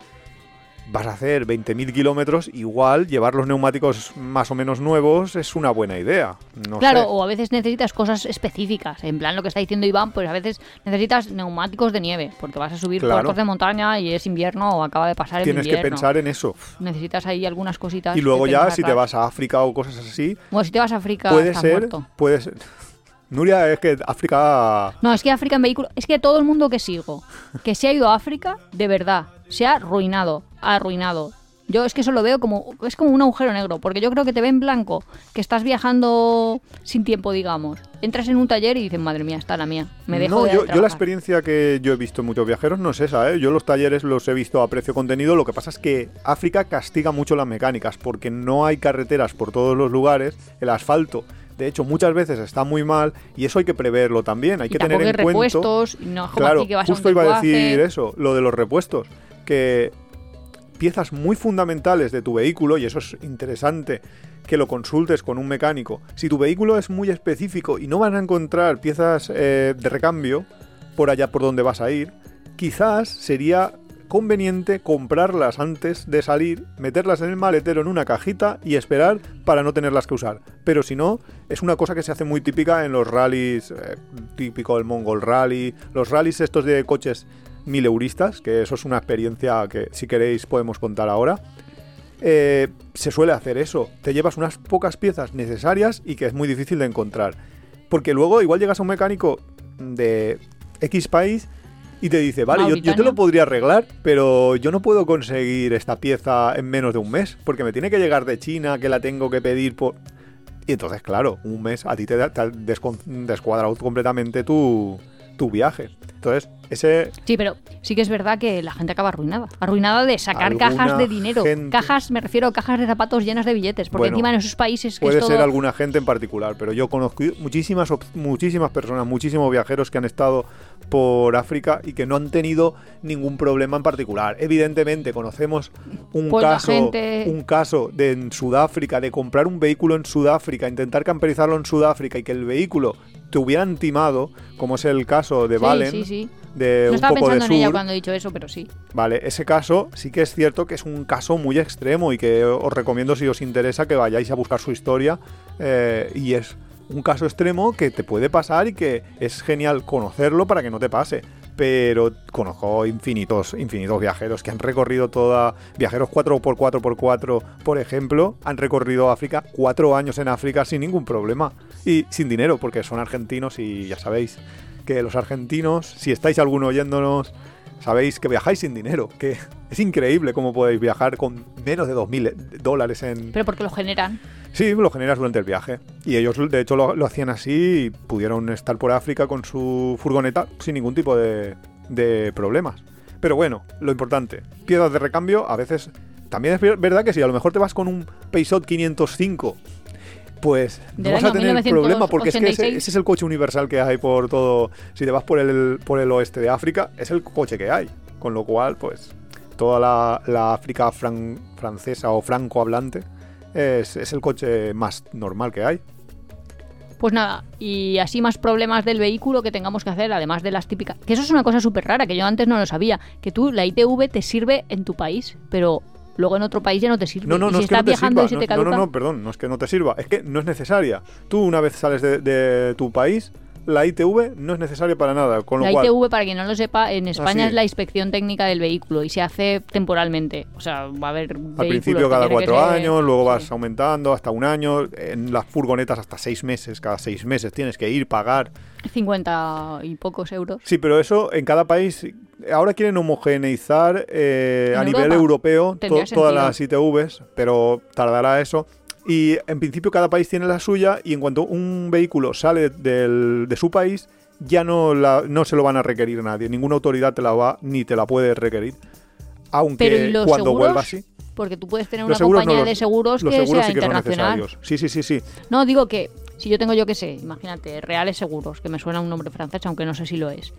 vas a hacer 20.000 kilómetros, igual llevar los neumáticos más o menos nuevos es una buena idea. No claro, sé. o a veces necesitas cosas específicas. En plan, lo que está diciendo Iván, pues a veces necesitas neumáticos de nieve, porque vas a subir Claro. puertos de montaña y es invierno o acaba de pasar el Tienes que invierno. pensar en eso. Necesitas ahí algunas cositas. Y luego ya, pensar, si te vas a África o cosas así, Bueno, si te vas a África, puede estás ser, muerto. puede ser. Nuria, es que África No, es que África en vehículo. Es que todo el mundo que sigo, que se ha ido a África, de verdad, se ha arruinado. Arruinado. Yo es que eso lo veo como. Es como un agujero negro, porque yo creo que te ven blanco, que estás viajando sin tiempo, digamos. Entras en un taller y dices, madre mía, está la mía. Me dejo no, de yo, yo la trabajar". experiencia que yo he visto en muchos viajeros no es esa, ¿eh? Yo los talleres los he visto a precio contenido, lo que pasa es que África castiga mucho las mecánicas porque no hay carreteras por todos los lugares, el asfalto, de hecho, muchas veces está muy mal y eso hay que preverlo también, hay Y que tener en cuenta... no Claro, que vas a justo iba a decir eso, lo de los repuestos, que piezas muy fundamentales de tu vehículo, y eso es interesante que lo consultes con un mecánico. Si tu vehículo es muy específico y no van a encontrar piezas eh, de recambio por allá por donde vas a ir, quizás sería conveniente comprarlas antes de salir, meterlas en el maletero en una cajita y esperar para no tenerlas que usar. Pero si no, es una cosa que se hace muy típica en los rallies, eh, típico del Mongol Rally, los rallies estos de coches mileuristas, que eso es una experiencia que si queréis podemos contar ahora. Eh, se suele hacer eso, te llevas unas pocas piezas necesarias y que es muy difícil de encontrar. Porque luego igual llegas a un mecánico de X país y te dice, vale, yo, yo, te lo podría arreglar, pero yo no puedo conseguir esta pieza en menos de un mes, porque me tiene que llegar de China, que la tengo que pedir por... Y entonces, claro, un mes a ti te, te ha descuadrado completamente tu, tu viaje. Entonces, ese... Sí, pero sí que es verdad que la gente acaba arruinada. Arruinada de sacar cajas de dinero. gente- Cajas, me refiero a cajas de zapatos llenas de billetes. Porque Bueno, encima en esos países que Puede es ser alguna gente en particular, pero yo conozco muchísimas, muchísimas personas, muchísimos viajeros que han estado por África y que no han tenido ningún problema en particular. Evidentemente, conocemos un Pues caso, gente- un caso de en Sudáfrica, de comprar un vehículo en Sudáfrica, intentar camperizarlo en Sudáfrica y que el vehículo te hubieran timado, como es el caso de Sí, Valen, sí, sí. de No un estaba poco de pensando en ella cuando he dicho eso, pero sí. Vale, ese caso sí que es cierto que es un caso muy extremo y que os recomiendo si os interesa que vayáis a buscar su historia. eh, y es un caso extremo que te puede pasar y que es genial conocerlo para que no te pase. Pero conozco infinitos, infinitos viajeros que han recorrido toda. Viajeros 4x4x4, por ejemplo, han recorrido África, cuatro años en África sin ningún problema. Y sin dinero, porque son argentinos y ya sabéis que los argentinos, si estáis alguno oyéndonos, sabéis que viajáis sin dinero, que es increíble cómo podéis viajar con menos de 2.000 dólares en... Pero porque lo generan. Sí, lo generas durante el viaje. Y ellos, de hecho, lo, lo hacían así y pudieron estar por África con su furgoneta sin ningún tipo de, de problemas. Pero bueno, lo importante, piezas de recambio, a veces... También es ver- verdad que si a lo mejor te vas con un Peugeot 505, pues no vas a tener problema porque es que ese, 1986. ese es el coche universal que hay por todo... Si te vas por el, por el oeste de África, es el coche que hay. Con lo cual, pues, toda la, la África fran- francesa o francohablante es, es el coche más normal que hay. Pues nada, y así más problemas del vehículo que tengamos que hacer, además de las típicas. Que eso es una cosa súper rara, que yo antes no lo sabía. Que tú, la ITV te sirve en tu país, pero luego en otro país ya no te sirve. No, no, y no si es que estás no te viajando sirva. y se te no, no, caduca. no, perdón, no es que no te sirva. Es que no es necesaria. Tú una vez sales de, de tu país, la ITV no es necesaria para nada. Con lo La cual, ITV, para quien no lo sepa, en España es la inspección técnica del vehículo y se hace temporalmente. O sea, va a haber. Al principio cada cuatro años, luego vas aumentando hasta un año. En las furgonetas hasta seis meses, cada seis meses tienes que ir, pagar. 50 y pocos euros. Sí, pero eso en cada país. Ahora quieren homogeneizar eh, a nivel europeo to- todas las ITVs, pero tardará eso. Y en principio cada país tiene la suya y en cuanto un vehículo sale del- de su país, ya no, la- no se lo van a requerir nadie. Ninguna autoridad te la va ni te la puede requerir. Aunque Pero ¿y los cuando seguros? vuelva así. Porque tú puedes tener Los una seguros no, compañía los- de seguros Los que seguros sea sí que internacional. Sí, sí, sí, sí. No, digo que si yo tengo, yo qué sé, imagínate, Reales Seguros, que me suena un nombre francés, aunque no sé si lo es,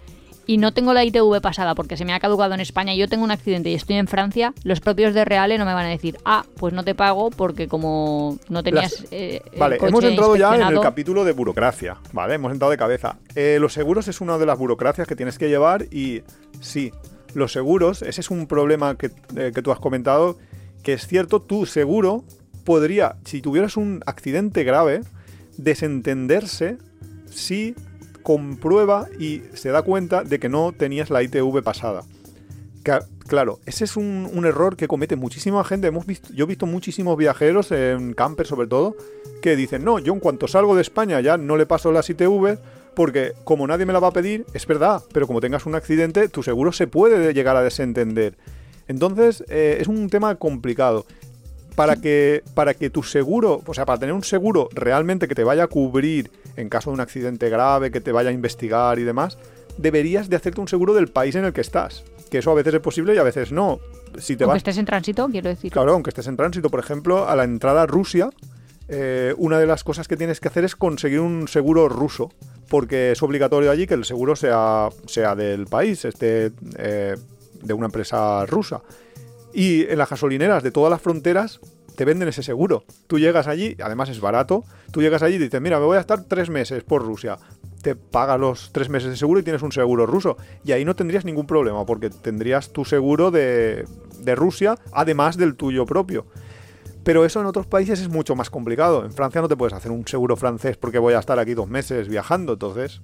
y no tengo la ITV pasada porque se me ha caducado en España y yo tengo un accidente y estoy en Francia, los propios de Reale no me van a decir, ah, pues no te pago porque como no tenías. Las- eh, Vale, hemos entrado ya en el capítulo de burocracia, ¿vale? Hemos entrado de cabeza. Eh, los seguros es una de las burocracias que tienes que llevar y sí, los seguros, ese es un problema que, eh, que tú has comentado, que es cierto, tu seguro podría, si tuvieras un accidente grave, desentenderse si comprueba y se da cuenta de que no tenías la ITV pasada. Claro, ese es un, error que comete muchísima gente. Hemos yo he visto muchísimos viajeros, en camper sobre todo, que dicen, no, yo en cuanto salgo de España ya no le paso las ITV porque como nadie me la va a pedir, es verdad, pero como tengas un accidente, tu seguro se puede llegar a desentender. Entonces, eh, es un tema complicado. Para que, para que tu seguro, o sea, para tener un seguro realmente que te vaya a cubrir en caso de un accidente grave, que te vaya a investigar y demás, deberías de hacerte un seguro del país en el que estás. Que eso a veces es posible y a veces no. Si te Aunque vas estés en tránsito, quiero decir. Claro, aunque estés en tránsito, por ejemplo, a la entrada a Rusia, eh, una de las cosas que tienes que hacer es conseguir un seguro ruso, porque es obligatorio allí que el seguro sea, sea del país, esté eh, de una empresa rusa. Y en las gasolineras de todas las fronteras te venden ese seguro. Tú llegas allí, además es barato, tú llegas allí y dices, mira, me voy a estar tres meses por Rusia. te paga los tres meses de seguro y tienes un seguro ruso. Y ahí no tendrías ningún problema, porque tendrías tu seguro de, de Rusia, además del tuyo propio. Pero eso en otros países es mucho más complicado. En Francia no te puedes hacer un seguro francés porque voy a estar aquí dos meses viajando. Entonces,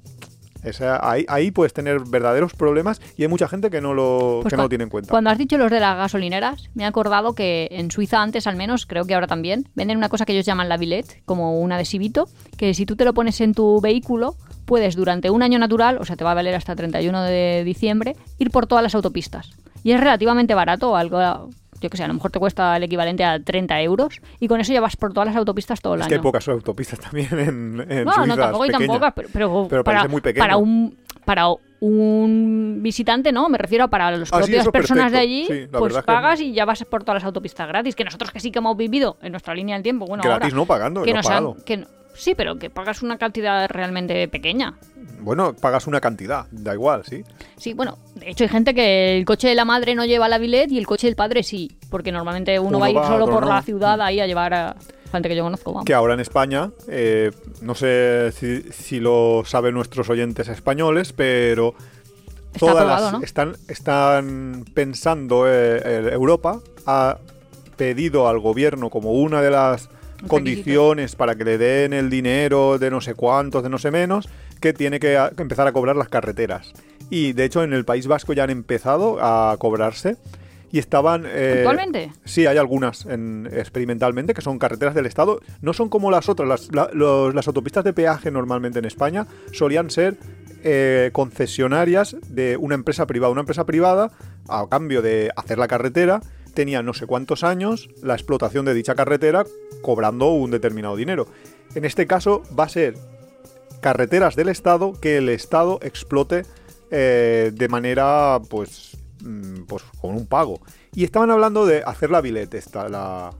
esa- ahí, ahí puedes tener verdaderos problemas y hay mucha gente que no lo, Pues que no lo tiene en cuenta. Cuando has dicho los de las gasolineras, me he acordado que en Suiza antes al menos, creo que ahora también, venden una cosa que ellos llaman la billet, como un adhesivito, que si tú te lo pones en tu vehículo, puedes durante un año natural, o sea, te va a valer hasta 31 de diciembre, ir por todas las autopistas. Y es relativamente barato, algo, yo que sé, a lo mejor te cuesta el equivalente a 30 euros, y con eso ya vas por todas las autopistas todo el Es año. que hay pocas autopistas también en, en no, Suiza. no, tampoco hay tan pocas, pero, pero Pero para, muy para un para un visitante, no, me refiero a para las Ah, propias personas de allí, Sí, pues pagas y ya vas por todas las autopistas gratis, que nosotros que sí que hemos vivido en nuestra línea del tiempo, bueno, Gratis ahora, no pagando, que no nos han- que sí, pero que pagas una cantidad realmente pequeña. Bueno, pagas una cantidad, da igual, sí. Sí, bueno, de hecho hay gente que el coche de la madre no lleva la bilet y el coche del padre sí, porque normalmente uno, Uno va a ir va, solo por no. la ciudad ahí a llevar a gente que yo conozco, vamos. Que ahora en España, eh, no sé si, si lo saben nuestros oyentes españoles, pero Está todas aprobado, las ¿no? están, están pensando, eh, eh, Europa ha pedido al gobierno como una de las condiciones para que le den el dinero de no sé cuántos, de no sé menos, que tiene que a- que empezar a cobrar las carreteras. Y de hecho en el País Vasco ya han empezado a cobrarse y estaban... eh, ¿Actualmente? Sí, hay algunas en- experimentalmente que son carreteras del Estado. No son como las otras. Las, la- los- las autopistas de peaje normalmente en España solían ser eh, concesionarias de una empresa privada. Una empresa privada, a cambio de hacer la carretera, tenía no sé cuántos años la explotación de dicha carretera cobrando un determinado dinero. En este caso va a ser carreteras del Estado que el Estado explote eh, de manera, pues, mm, pues con un pago. Y estaban hablando de hacer la bilete, esta, la,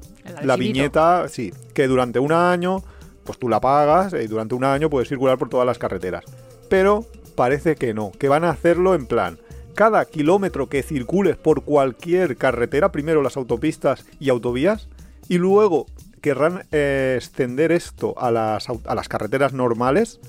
la viñeta, sí, que durante un año, pues tú la pagas y durante un año puedes circular por todas las carreteras. Pero parece que no, que van a hacerlo en plan. Cada kilómetro que circules por cualquier carretera, primero las autopistas y autovías, y luego querrán eh, extender esto a las, a las carreteras normales,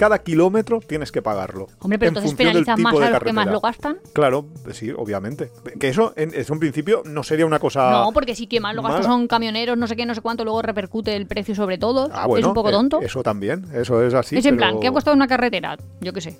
cada kilómetro tienes que pagarlo. Hombre, pero en entonces penalizan más a los que más carretera. lo gastan. Claro, sí, obviamente. Que eso en, es un principio no sería una cosa... No, porque sí que más lo gastos mala. son camioneros, no sé qué, no sé cuánto, luego repercute el precio sobre todos. Ah, bueno, es un poco eh, tonto. eso también, eso es así. es en pero- plan, ¿qué ha costado una carretera? Yo qué sé.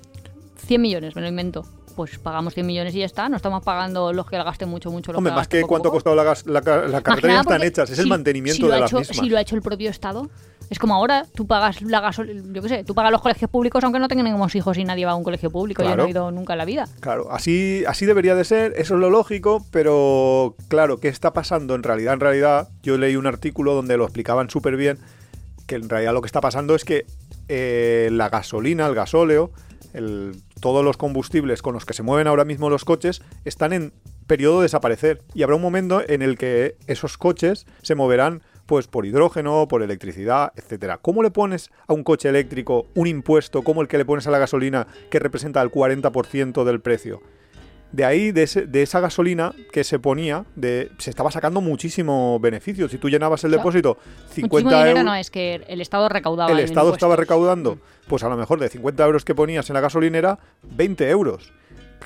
100 millones, me lo invento. Pues pagamos 100 millones y ya está. No estamos pagando los que gasten mucho, mucho. Los Hombre, que más que poco, cuánto ha costado la, gas- la, carretera ya están hechas, es el mantenimiento si de las hecho, mismas. Si lo ha hecho el propio Estado. Es como ahora, tú pagas la gasol... Yo qué sé, tú pagas los colegios públicos aunque no tengamos hijos y nadie va a un colegio público. Yo Claro. no he ido nunca en la vida. Claro, así, así debería de ser, eso es lo lógico, pero claro, ¿qué está pasando en realidad? En realidad, yo leí un artículo donde lo explicaban súper bien, que en realidad lo que está pasando es que eh, la gasolina, el gasóleo, todos los combustibles con los que se mueven ahora mismo los coches están en periodo de desaparecer y habrá un momento en el que esos coches se moverán pues por hidrógeno, por electricidad, etcétera. ¿Cómo le pones a un coche eléctrico un impuesto como el que le pones a la gasolina que representa el 40% del precio? De ahí, de, ese- de esa gasolina que se ponía, de, se estaba sacando muchísimo beneficio. Si tú llenabas el depósito Muchísimo 50 dinero euros, no, es que el Estado recaudaba. el Estado estaba recaudando, pues a lo mejor de 50 euros que ponías en la gasolinera, 20 euros.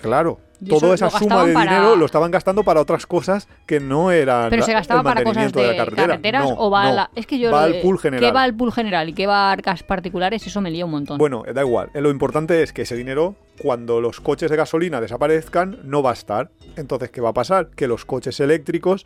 Claro, toda esa suma de para- dinero lo estaban gastando para otras cosas que no eran Pero se gastaba el para cosas mantenimiento de, la carretera. carreteras No, o va a la... Es que yo... va al de- pool general. ¿Qué va al pool general y qué va a arcas particulares? Eso me lía un montón. Bueno, da igual. Eh, Lo importante es que ese dinero, cuando los coches de gasolina desaparezcan, no va a estar. Entonces, ¿qué va a pasar? Que los coches eléctricos,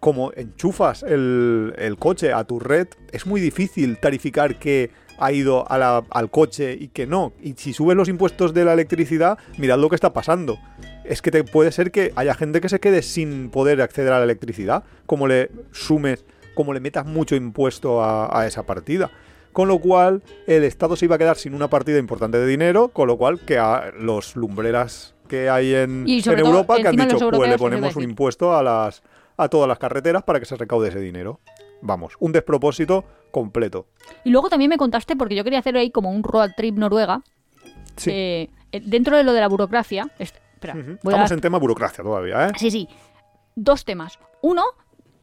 como enchufas el, coche a tu red, es muy difícil tarificar que ha ido a la- al coche y que no. Y si subes los impuestos de la electricidad, mirad lo que está pasando. Es que te puede ser que haya gente que se quede sin poder acceder a la electricidad, como le sumes, como le metas mucho impuesto a esa partida. Con lo cual, el Estado se iba a quedar sin una partida importante de dinero, con lo cual que a los lumbreras que hay en, Y en Europa que han dicho, pues le ponemos un impuesto a las a todas las carreteras para que se recaude ese dinero. Vamos, un despropósito completo. Y luego también me contaste, porque yo quería hacer ahí como un road trip Noruega, Sí. eh, eh, dentro de lo de la burocracia... espera, a- Estamos en tema burocracia todavía, ¿eh? Sí, sí. Dos temas. Uno,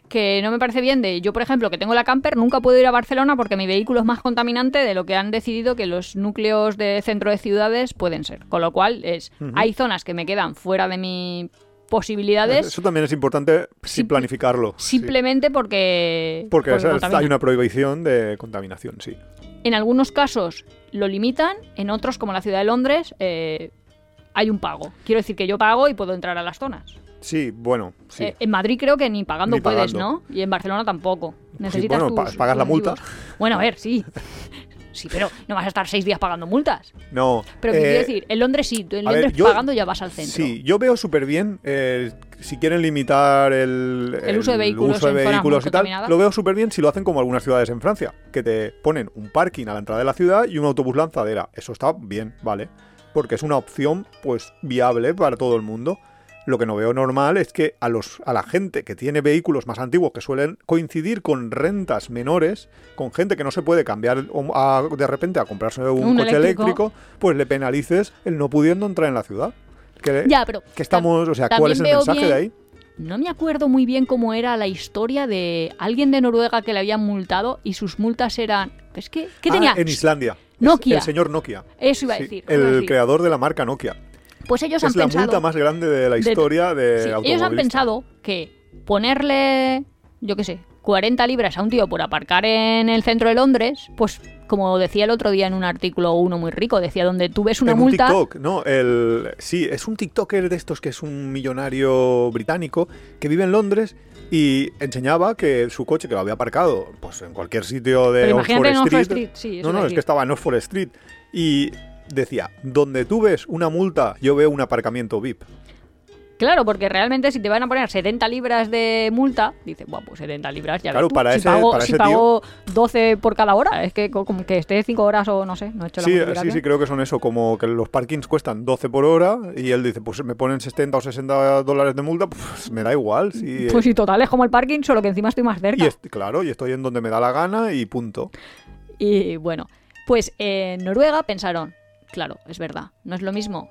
que no me parece bien de yo, por ejemplo, que tengo la camper, nunca puedo ir a Barcelona porque mi vehículo es más contaminante de lo que han decidido que los núcleos de centro de ciudades pueden ser. Con lo cual, es hay zonas que me quedan fuera de mi posibilidades Eso también es importante Simple- planificarlo. sí. simplemente porque, Porque hay una prohibición de contaminación, sí. En algunos casos lo limitan, en otros, como la ciudad de Londres, eh, hay un pago. Quiero decir que yo pago y puedo entrar a las zonas. Sí, bueno, sí. Eh, en Madrid creo que ni pagando Ni puedes. ¿no? Y en Barcelona tampoco. Necesitas bueno, tus- pa- pagas la multa. Bueno, a ver, sí. Sí, pero no vas a estar seis días pagando multas. no. Pero ¿qué eh, quiero decir, en Londres sí, tú en a ver, Londres yo- pagando ya vas al centro. Sí, yo veo súper bien eh, si quieren limitar el, El uso de vehículos uso de en zonas muy vehículos y tal. Lo veo súper bien si lo hacen como algunas ciudades en Francia, que te ponen un parking a la entrada de la ciudad y un autobús lanzadera. Eso está bien, ¿vale? Porque es una opción pues viable para todo el mundo. Lo que no veo normal es que a, los, a la gente que tiene vehículos más antiguos que suelen coincidir con rentas menores, con gente que no se puede cambiar a- de repente a comprarse un, Un coche eléctrico. eléctrico, pues le penalices el no pudiendo entrar en la ciudad. Que, Ya, pero que estamos, o sea, ¿cuál es el mensaje bien- de ahí? No me acuerdo muy bien cómo era la historia de alguien de Noruega que le habían multado y sus multas eran... Es que, ¿qué Ah, tenía? en Islandia. Nokia. El señor Nokia. Eso iba a Sí, decir. a el decir. creador de la marca Nokia. Pues ellos han es la pensado... multa más grande de la de- historia de, Sí, ellos han pensado que ponerle, yo qué sé, 40 libras a un tío por aparcar en el centro de Londres, pues como decía el otro día en un artículo uno muy rico, decía donde tú ves una en un multa... TikTok, no, el sí, es un TikToker de estos que es un millonario británico que vive en Londres y enseñaba que su coche que lo había aparcado pues en cualquier sitio de Pero Oxford en Street, Oxford Street, sí, no, no, es que estaba en Oxford Street. Y decía, donde tú ves una multa, yo veo un aparcamiento VIP. Claro, porque realmente si te van a poner 70 libras de multa, dices, bueno, pues 70 libras ya ves Claro, tú. para si ese- pago, para si ese pago 12 por cada hora, es que co- como que esté 5 horas o no sé, no he hecho la Sí, sí, sí, creo que son eso, como que los parkings cuestan 12 por hora y él dice, pues me ponen 70 o 60 dólares de multa, pues me da igual. Si, Pues sí, total, es como el parking, solo que encima estoy más cerca. y est- claro, y estoy en donde me da la gana y punto. Y bueno, pues en Noruega pensaron, claro, es verdad, no es lo mismo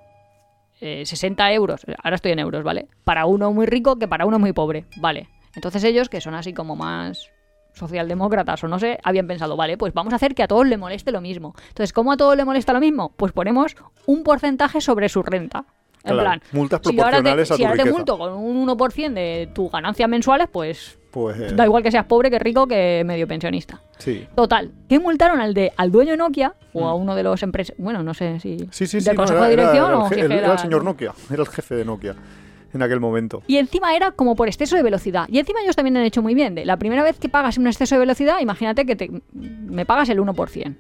eh, 60 euros, ahora estoy en euros, ¿vale? Para uno muy rico que para uno muy pobre, ¿vale? Entonces ellos, que son así como más socialdemócratas o no sé, habían pensado, vale, pues vamos a hacer que a todos le moleste lo mismo. Entonces, ¿cómo a todos le molesta lo mismo? Pues ponemos un porcentaje sobre su renta. En Claro, plan, multas si ahora te, a si tu ahora te multo con un 1% de tus ganancias mensuales, pues Pues eh, da igual que seas pobre, que rico, que medio pensionista. sí. Total, que multaron al de al dueño de Nokia o a Mm. uno de los empresas, bueno, no sé si Sí, sí, del sí. no, consejo era- de dirección era o el- era- era el señor Nokia, era el jefe de Nokia en aquel momento. Y encima era como por exceso de velocidad. Y encima ellos también han hecho muy bien. De la primera vez que pagas un exceso de velocidad, imagínate que te, me pagas el 1%.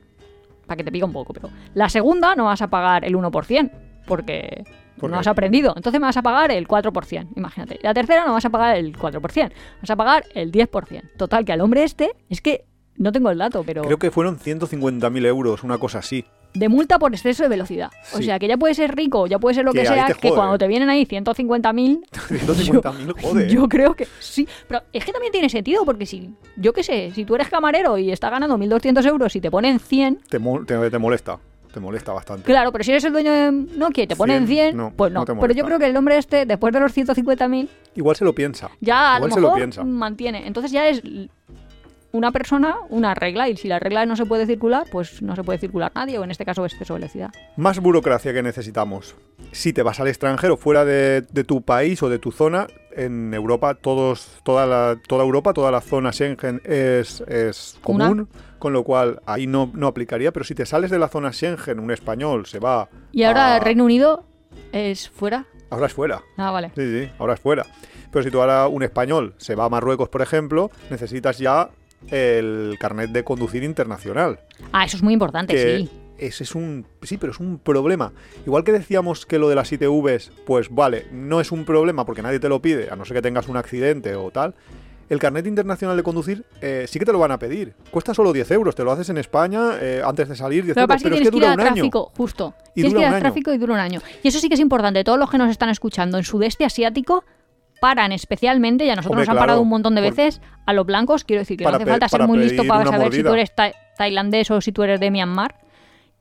Para que te pica un poco, pero la segunda no vas a pagar el 1%, porque ¿Por no has aprendido. Entonces me vas a pagar el 4%, imagínate. La tercera no vas a pagar el 4%, vas a pagar el 10%. Total, que al hombre este, es que no tengo el dato, pero... Creo que fueron 150.000 euros, una cosa así. de multa por exceso de velocidad. O sea, que ya puede ser rico, ya puede ser lo Que sea, que cuando te vienen ahí 150.000, 150.000, joder. yo creo que sí. Pero es que también tiene sentido, porque si, yo qué sé, si tú eres camarero y estás ganando 1.200 euros y te ponen 100, Te, mo- te- te molesta, te molesta bastante. claro, pero si eres el dueño de Nokia y te ponen 100, 100, no, pues no. no te pero yo creo que el hombre este, después de los 150.000, Igual se lo piensa. ya a lo se lo mejor piensa. mantiene. Entonces ya es una persona, una regla, y si la regla no se puede circular, pues no se puede circular nadie, o en este caso exceso de velocidad. Más burocracia que necesitamos. Si te vas al extranjero, fuera de, de tu país o de tu zona, en Europa, todos, toda, la, toda Europa, toda la zona Schengen es, es Una. Con lo cual ahí no, no aplicaría. Pero si te sales de la zona Schengen, un español se va. Y ahora a- el Reino Unido es fuera. Ahora es fuera. Ah, vale. Sí, sí, ahora es fuera. Pero si tú ahora un español se va a Marruecos, por ejemplo, necesitas ya el carnet de conducir internacional. Ah, eso es muy importante, que sí. ese es un sí, pero es un problema. Igual que decíamos que lo de las ITVs, pues vale, no es un problema porque nadie te lo pide, a no ser que tengas un accidente o tal. El carnet internacional de conducir eh, sí que te lo van a pedir. Cuesta solo 10 euros, te lo haces en España eh, antes de salir 10 Pero euros, pero es que dura un año. tráfico, justo. Y tienes dura que ir un a año. tráfico y dura un año. Y eso sí que es importante. Todos los que nos están escuchando en sudeste asiático paran especialmente, y a nosotros Hombre, nos han claro, parado un montón de veces, a los blancos, quiero decir que no hace falta ser muy listo para saber si tú eres ta- tailandés o si tú eres de Myanmar.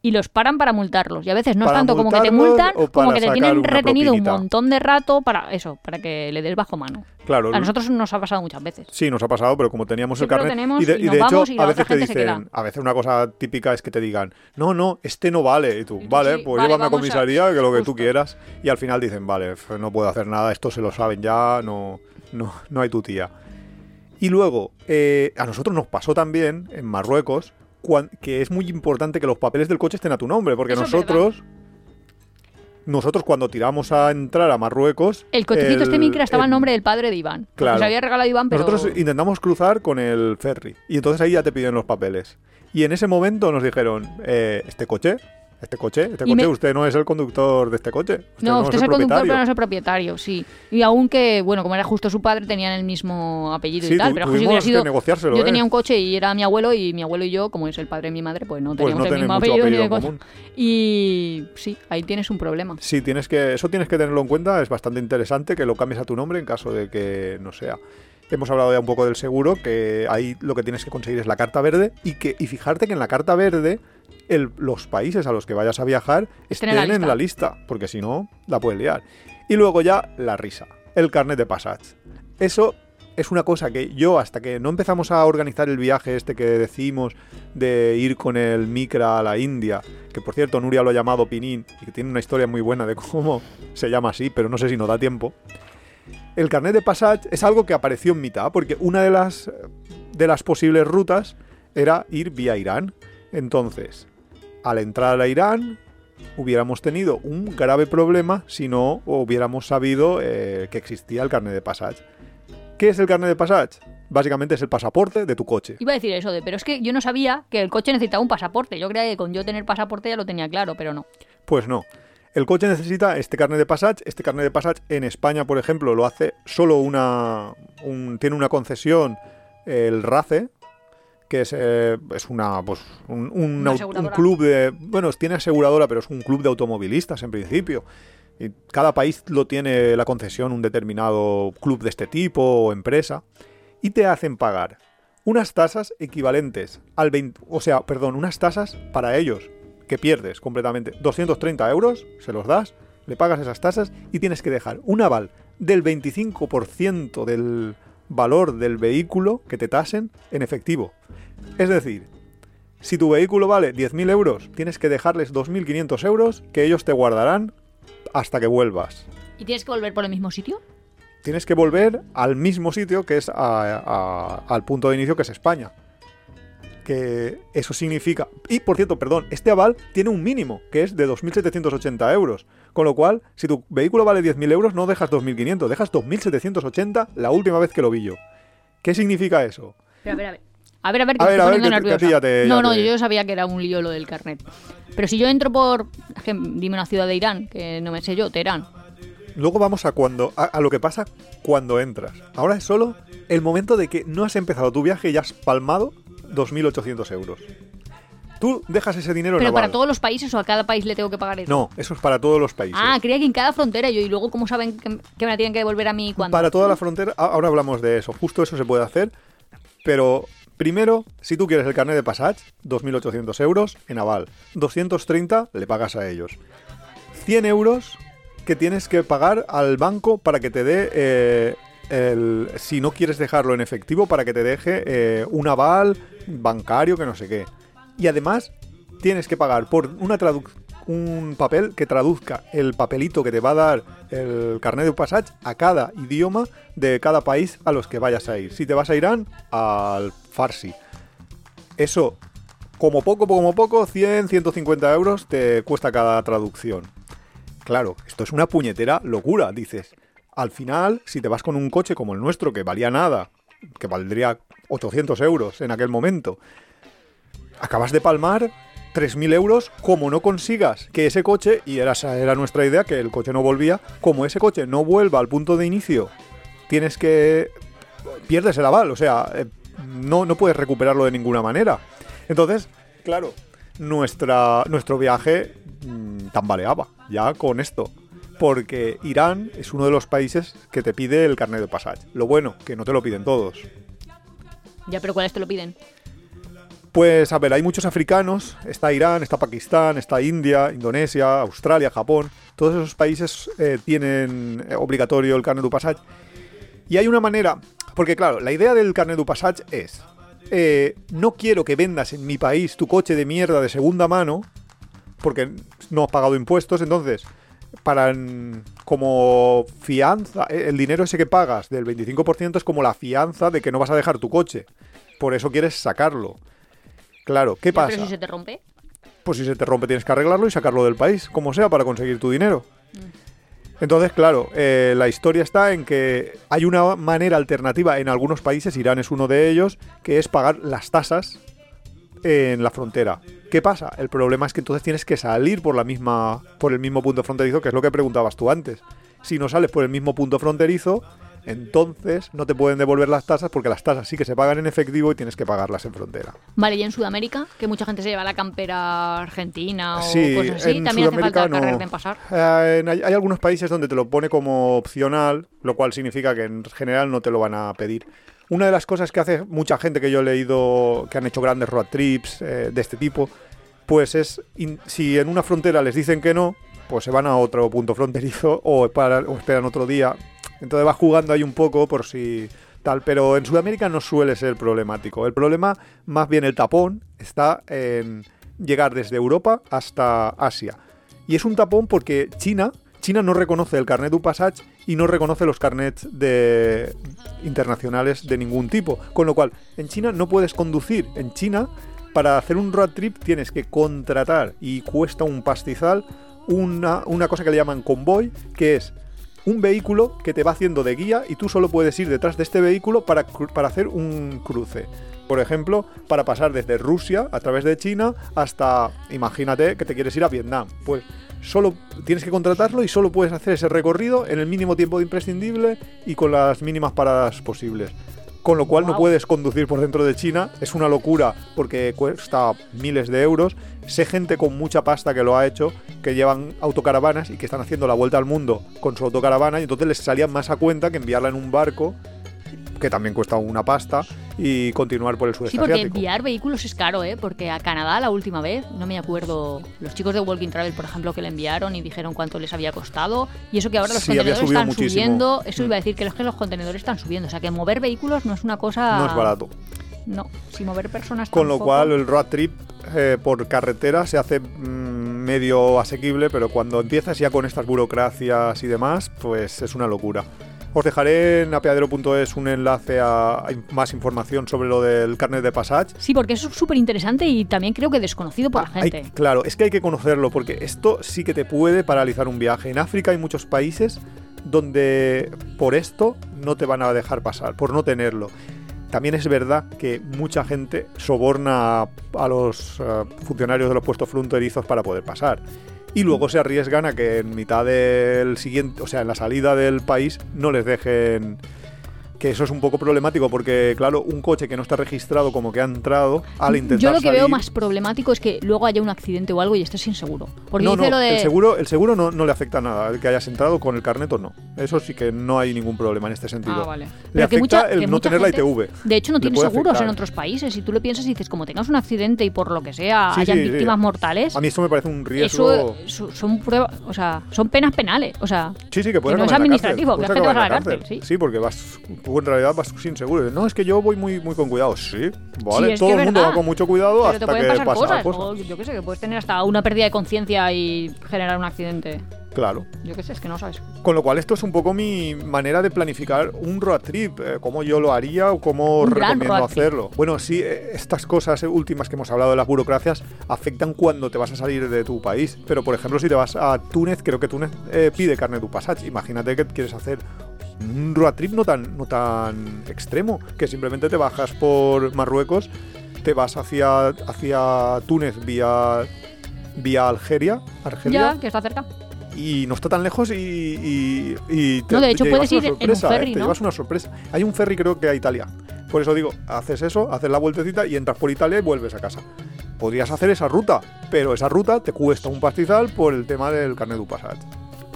Y los paran para multarlos. Y a veces no es tanto como que te multan, como que te tienen retenido un montón de rato para eso, para que le des bajo mano. Claro, A nosotros nos ha pasado muchas veces. Sí, nos ha pasado, pero como teníamos Siempre el carnet. tenemos y de, y y nos de hecho, y a veces te dicen, a veces una cosa típica es que te digan, no, no, este no vale. Y tú, vale, sí, pues vale, llévame a comisaría, que lo que tú quieras. Y al final dicen, vale, no puedo hacer nada, esto se lo saben ya, no, no, no hay tu tía. Y luego, eh, a nosotros nos pasó también en Marruecos que es muy importante que los papeles del coche estén a tu nombre, porque Eso nosotros. Nosotros cuando tiramos a entrar a Marruecos... El cochecito este micra estaba en el- nombre del padre de Iván. Claro. se había regalado Iván, pero... nosotros intentamos cruzar con el ferry y entonces ahí ya te piden los papeles. Y en ese momento nos dijeron, eh, ¿este coche? ¿Este coche? ¿Este Y coche? me- Usted no es el conductor de este coche. Usted No, usted es el conductor, propietario". pero no es el propietario, sí. Y aunque, bueno, como era justo su padre, tenían el mismo apellido Sí, y tal. tu- Pero si hubiera sido. yo ¿eh? tenía un coche y era mi abuelo, y mi abuelo y yo, como es el padre de mi madre, pues no Pues teníamos no el mismo apellido, ni de común. Y sí, ahí tienes un problema. Sí, tienes que, eso tienes que tenerlo en cuenta. Es bastante interesante que lo cambies a tu nombre en caso de que no sea. Hemos hablado ya un poco del seguro, que ahí lo que tienes que conseguir es la carta verde y que y fijarte que en la carta verde el- los países a los que vayas a viajar Estén en la en lista. la lista, porque si no, la puedes liar. Y luego ya la risa, el carnet de passage. Eso es una cosa que yo, hasta que no empezamos a organizar el viaje este que decimos de ir con el Micra a la India, que por cierto Nuria lo ha llamado Pinin y que tiene una historia muy buena de cómo se llama así, pero no sé si nos da tiempo. El carnet de passage es algo que apareció en mitad, porque una de las, de las posibles rutas era ir vía Irán. Entonces, al entrar a Irán, hubiéramos tenido un grave problema si no hubiéramos sabido eh, que existía el carnet de passage. ¿Qué es el carnet de passage? Básicamente es el pasaporte de tu coche. Iba a decir eso de, pero es que yo no sabía que el coche necesitaba un pasaporte. Yo creía que con yo tener pasaporte ya lo tenía claro, pero no. Pues no. El coche necesita este carnet de passage. Este carnet de passage en España, por ejemplo, lo hace solo una. un- tiene una concesión el RACE, que es, eh, es una, pues, un, un Una un club de. Bueno, tiene aseguradora, pero es un club de automovilistas en principio. Y cada país lo tiene la concesión, un determinado club de este tipo o empresa. Y te hacen pagar unas tasas equivalentes al 20. O sea, perdón, unas tasas para ellos que pierdes completamente 230 euros, se los das, le pagas esas tasas y tienes que dejar un aval del 25% del valor del vehículo que te tasen en efectivo. Es decir, si tu vehículo vale 10.000 euros, tienes que dejarles 2.500 euros que ellos te guardarán hasta que vuelvas. ¿Y tienes que volver por el mismo sitio? Tienes que volver al mismo sitio que es a- a- al punto de inicio que es España. Que eso significa... Y por cierto, perdón, este aval tiene un mínimo, que es de 2.780 euros. Con lo cual, si tu vehículo vale 10.000 euros, no dejas 2.500, dejas 2.780 la última vez que lo vi yo. ¿Qué significa eso? Pero a ver, a ver. A ver, a ver, que A ver, a ver, te- no, no, te- yo sabía que era un lío lo del carnet. Pero si yo entro por, dime una ciudad de Irán, que no me sé yo, Teherán. Luego vamos a cuando a, a lo que pasa cuando entras. Ahora es solo el momento de que no has empezado tu viaje y ya has palmado 2.800 euros. Tú dejas ese dinero en Pero para todos los países o a cada país le tengo que pagar eso. No, eso es para todos los países. Ah, creía que en cada frontera yo, y luego cómo saben que, que me la tienen que devolver a mí cuando. Para toda la frontera, ahora hablamos de eso, justo eso se puede hacer, pero primero, si tú quieres el carnet de Passage, 2.800 euros en aval, 230 le pagas a ellos, 100 euros que tienes que pagar al banco para que te dé, eh, el, si no quieres dejarlo en efectivo, para que te deje eh, un aval bancario que no sé qué. Y además tienes que pagar por una un papel que traduzca el papelito que te va a dar el carnet de passage a cada idioma de cada país a los que vayas a ir. Si te vas a Irán, al Farsi. Eso, como poco, como poco, 100, 150 euros te cuesta cada traducción. Claro, esto es una puñetera locura, dices. Al final, si te vas con un coche como el nuestro, que valía nada, que valdría 800 euros en aquel momento, acabas de palmar 3.000 euros como no consigas que ese coche, y era, era nuestra idea, que el coche no volvía, como ese coche no vuelva al punto de inicio, tienes que... pierdes el aval, o sea, eh, no, no puedes recuperarlo de ninguna manera. Entonces, claro, nuestra, nuestro viaje mm, tambaleaba ya con esto. Porque Irán es uno de los países que te pide el carnet de pasaje. Lo bueno, que no te lo piden todos. Ya, pero ¿cuáles te lo piden? Pues a ver, hay muchos africanos, está Irán, está Pakistán, está India, Indonesia, Australia, Japón, todos esos países eh, tienen eh, obligatorio el carnet du passage. Y hay una manera, porque claro, la idea del carnet du passage es, eh, no quiero que vendas en mi país tu coche de mierda de segunda mano, porque no has pagado impuestos, entonces, para mm, como fianza, el dinero ese que pagas del 25% es como la fianza de que no vas a dejar tu coche. Por eso quieres sacarlo. Claro, ¿qué pasa? Pero si se te rompe. Pues si se te rompe tienes que arreglarlo y sacarlo del país, como sea, para conseguir tu dinero. Entonces, claro, eh, la historia está en que hay una manera alternativa en algunos países, Irán es uno de ellos, que es pagar las tasas en la frontera. ¿Qué pasa? El problema es que entonces tienes que salir por la misma, por el mismo punto fronterizo, que es lo que preguntabas tú antes. Si no sales por el mismo punto fronterizo, entonces no te pueden devolver las tasas porque las tasas sí que se pagan en efectivo y tienes que pagarlas en frontera. Vale, y en Sudamérica, que mucha gente se lleva la campera argentina o Sí, cosas así, en también hace falta no. pasar. Eh, en- hay, hay algunos países donde te lo pone como opcional, lo cual significa que en general no te lo van a pedir. Una de las cosas que hace mucha gente que yo he leído que han hecho grandes road trips eh, de este tipo, pues es in- si en una frontera les dicen que no, pues se van a otro punto fronterizo o, para- o esperan otro día. Entonces vas jugando ahí un poco por si tal, pero en Sudamérica no suele ser problemático. El problema, más bien el tapón, está en llegar desde Europa hasta Asia. Y es un tapón porque China, China no reconoce el carnet du passage y no reconoce los carnets de internacionales de ningún tipo. Con lo cual, en China no puedes conducir. En China, para hacer un road trip tienes que contratar y cuesta un pastizal una, una cosa que le llaman convoy, que es un vehículo que te va haciendo de guía y tú solo puedes ir detrás de este vehículo para, para hacer un cruce. Por ejemplo, para pasar desde Rusia a través de China hasta, imagínate que te quieres ir a Vietnam. Pues solo tienes que contratarlo y solo puedes hacer ese recorrido en el mínimo tiempo imprescindible y con las mínimas paradas posibles. Con lo cual no puedes conducir por dentro de China. Es una locura porque cuesta miles de euros. Sé gente con mucha pasta que lo ha hecho, que llevan autocaravanas y que están haciendo la vuelta al mundo con su autocaravana y entonces les salía más a cuenta que enviarla en un barco, que también cuesta una pasta, y continuar por el sudeste Sí, porque asiático. enviar vehículos es caro, ¿eh? Porque a Canadá la última vez, no me acuerdo, los chicos de Walking Travel, por ejemplo, que le enviaron y dijeron cuánto les había costado. Y eso que ahora los Sí, contenedores están muchísimo. subiendo. Eso Mm. iba a decir que los que los contenedores están subiendo. O sea, que mover vehículos no es una cosa. No es barato. No, si mover personas Con lo cual el road trip eh, por carretera se hace mm, medio asequible, pero cuando empiezas ya con estas burocracias y demás, pues es una locura. Os dejaré en apeadero.es un enlace a, más información sobre lo del carnet de passage. Sí, porque eso es súper interesante y también creo que desconocido por la Ah, hay- gente. claro, es que hay que conocerlo porque esto sí que te puede paralizar un viaje. En África hay muchos países donde por esto no te van a dejar pasar, por no tenerlo. También es verdad que mucha gente soborna a, a los eh, funcionarios de los puestos fronterizos para poder pasar. Y luego se arriesgan a que en mitad del siguiente, o sea, en la salida del país, no les dejen. Que eso es un poco problemático porque, claro, un coche que no está registrado como que ha entrado, al intentar Yo lo que veo más problemático es que luego haya un accidente o algo y estés inseguro. Porque no, dice no, lo de. el seguro, el seguro no, no le afecta nada, el que hayas entrado con el carnet o no. Eso sí que no hay ningún problema en este sentido. Ah, vale. Le Pero que afecta mucha- el que no tener la ITV. De hecho, no puede seguros afectar. en otros países. Si tú lo piensas y dices, como tengas un accidente y por lo que sea Sí, hayan sí, sí. víctimas mortales, A mí esto me parece un riesgo. eso son pruebas, o sea, son penas penales. O sea, Sí, sí, que puedes no es administrativo, que que vas a la cárcel, sí. Sí, porque vas, en realidad vas sin seguro. No, es que yo voy muy, muy con cuidado. Sí, vale. Sí, es Todo que el mundo va con mucho cuidado pero hasta te pueden que pasar pasa cosas. O yo qué sé, que puedes tener hasta una pérdida de conciencia y generar un accidente. Claro. Yo qué sé, es que no sabes. Con lo cual, esto es un poco mi manera de planificar un road trip, eh, cómo yo lo haría o cómo Un recomiendo hacerlo. Bueno, sí, eh, estas cosas últimas que hemos hablado de las burocracias afectan cuando te vas a salir de tu país. Pero, por ejemplo, si te vas a Túnez, creo que Túnez eh, pide carne du passage. Imagínate que quieres hacer un road trip no tan, no tan extremo, que simplemente te bajas por Marruecos, te vas hacia, hacia Túnez vía, vía Algeria, Argelia Ya, que está cerca. y no está tan lejos y, y, y te, No, de hecho, te puedes llevas una ir en un sorpresa, ¿eh? te ¿no? llevas una sorpresa. Hay un ferry creo que a Italia. Por eso digo, haces eso, haces la vueltecita y entras por Italia y vuelves a casa. Podrías hacer esa ruta, pero esa ruta te cuesta un pastizal por el tema del carnet du passage.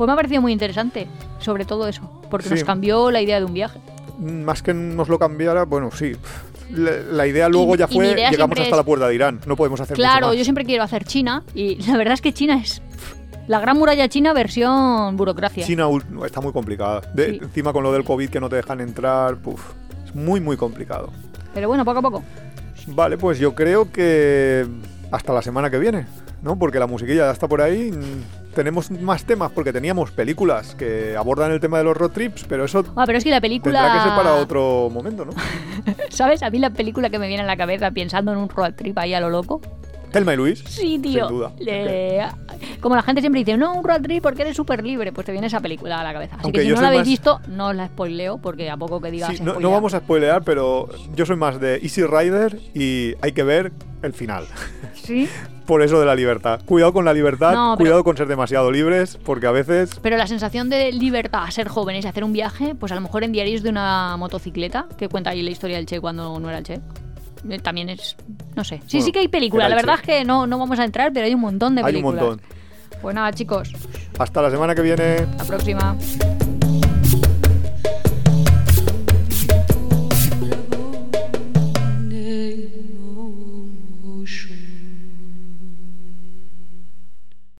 Pues me ha parecido muy interesante, sobre todo eso, porque Sí. nos cambió la idea de un viaje. Más que nos lo cambiara, bueno, sí. la, la idea luego Y- ya fue, llegamos hasta es- la puerta de Irán. No podemos hacer mucho Claro, más. yo siempre quiero hacer China y la verdad es que China es la gran muralla china versión burocracia. China está muy complicada. De- Sí. Encima con lo del COVID que no te dejan entrar, puf, es muy, muy complicado. Pero bueno, poco a poco. Vale, pues yo creo que hasta la semana que viene, ¿no? Porque la musiquilla ya está por ahí. Tenemos más temas porque teníamos películas que abordan el tema de los road trips, pero eso Ah, pero es que la película... tendrá que ser para otro momento, ¿no? ¿Sabes? A mí la película que me viene en la cabeza pensando en un road trip ahí a lo loco. Telma y Luis. Sí, tío. Sin duda. Le- Como la gente siempre dice, no, un road trip porque eres súper libre, pues te viene esa película a la cabeza. Así Aunque que si no la habéis más- visto, no os la spoileo porque a poco que digas Sí, no, no vamos a spoilear, pero yo soy más de Easy Rider y hay que ver el final. Sí, Por eso de la libertad. Cuidado con la libertad, No, pero- cuidado con ser demasiado libres, porque a veces pero la sensación de libertad, ser jóvenes y hacer un viaje, pues a lo mejor en diarios de una motocicleta, que cuenta ahí la historia del Che cuando no era el Che. Eh, También es, no sé. Sí, Bueno, sí que hay películas. La verdad es que no, no vamos a entrar, pero hay un montón de hay un películas. montón. Pues nada, chicos, Hasta la semana que viene. la próxima.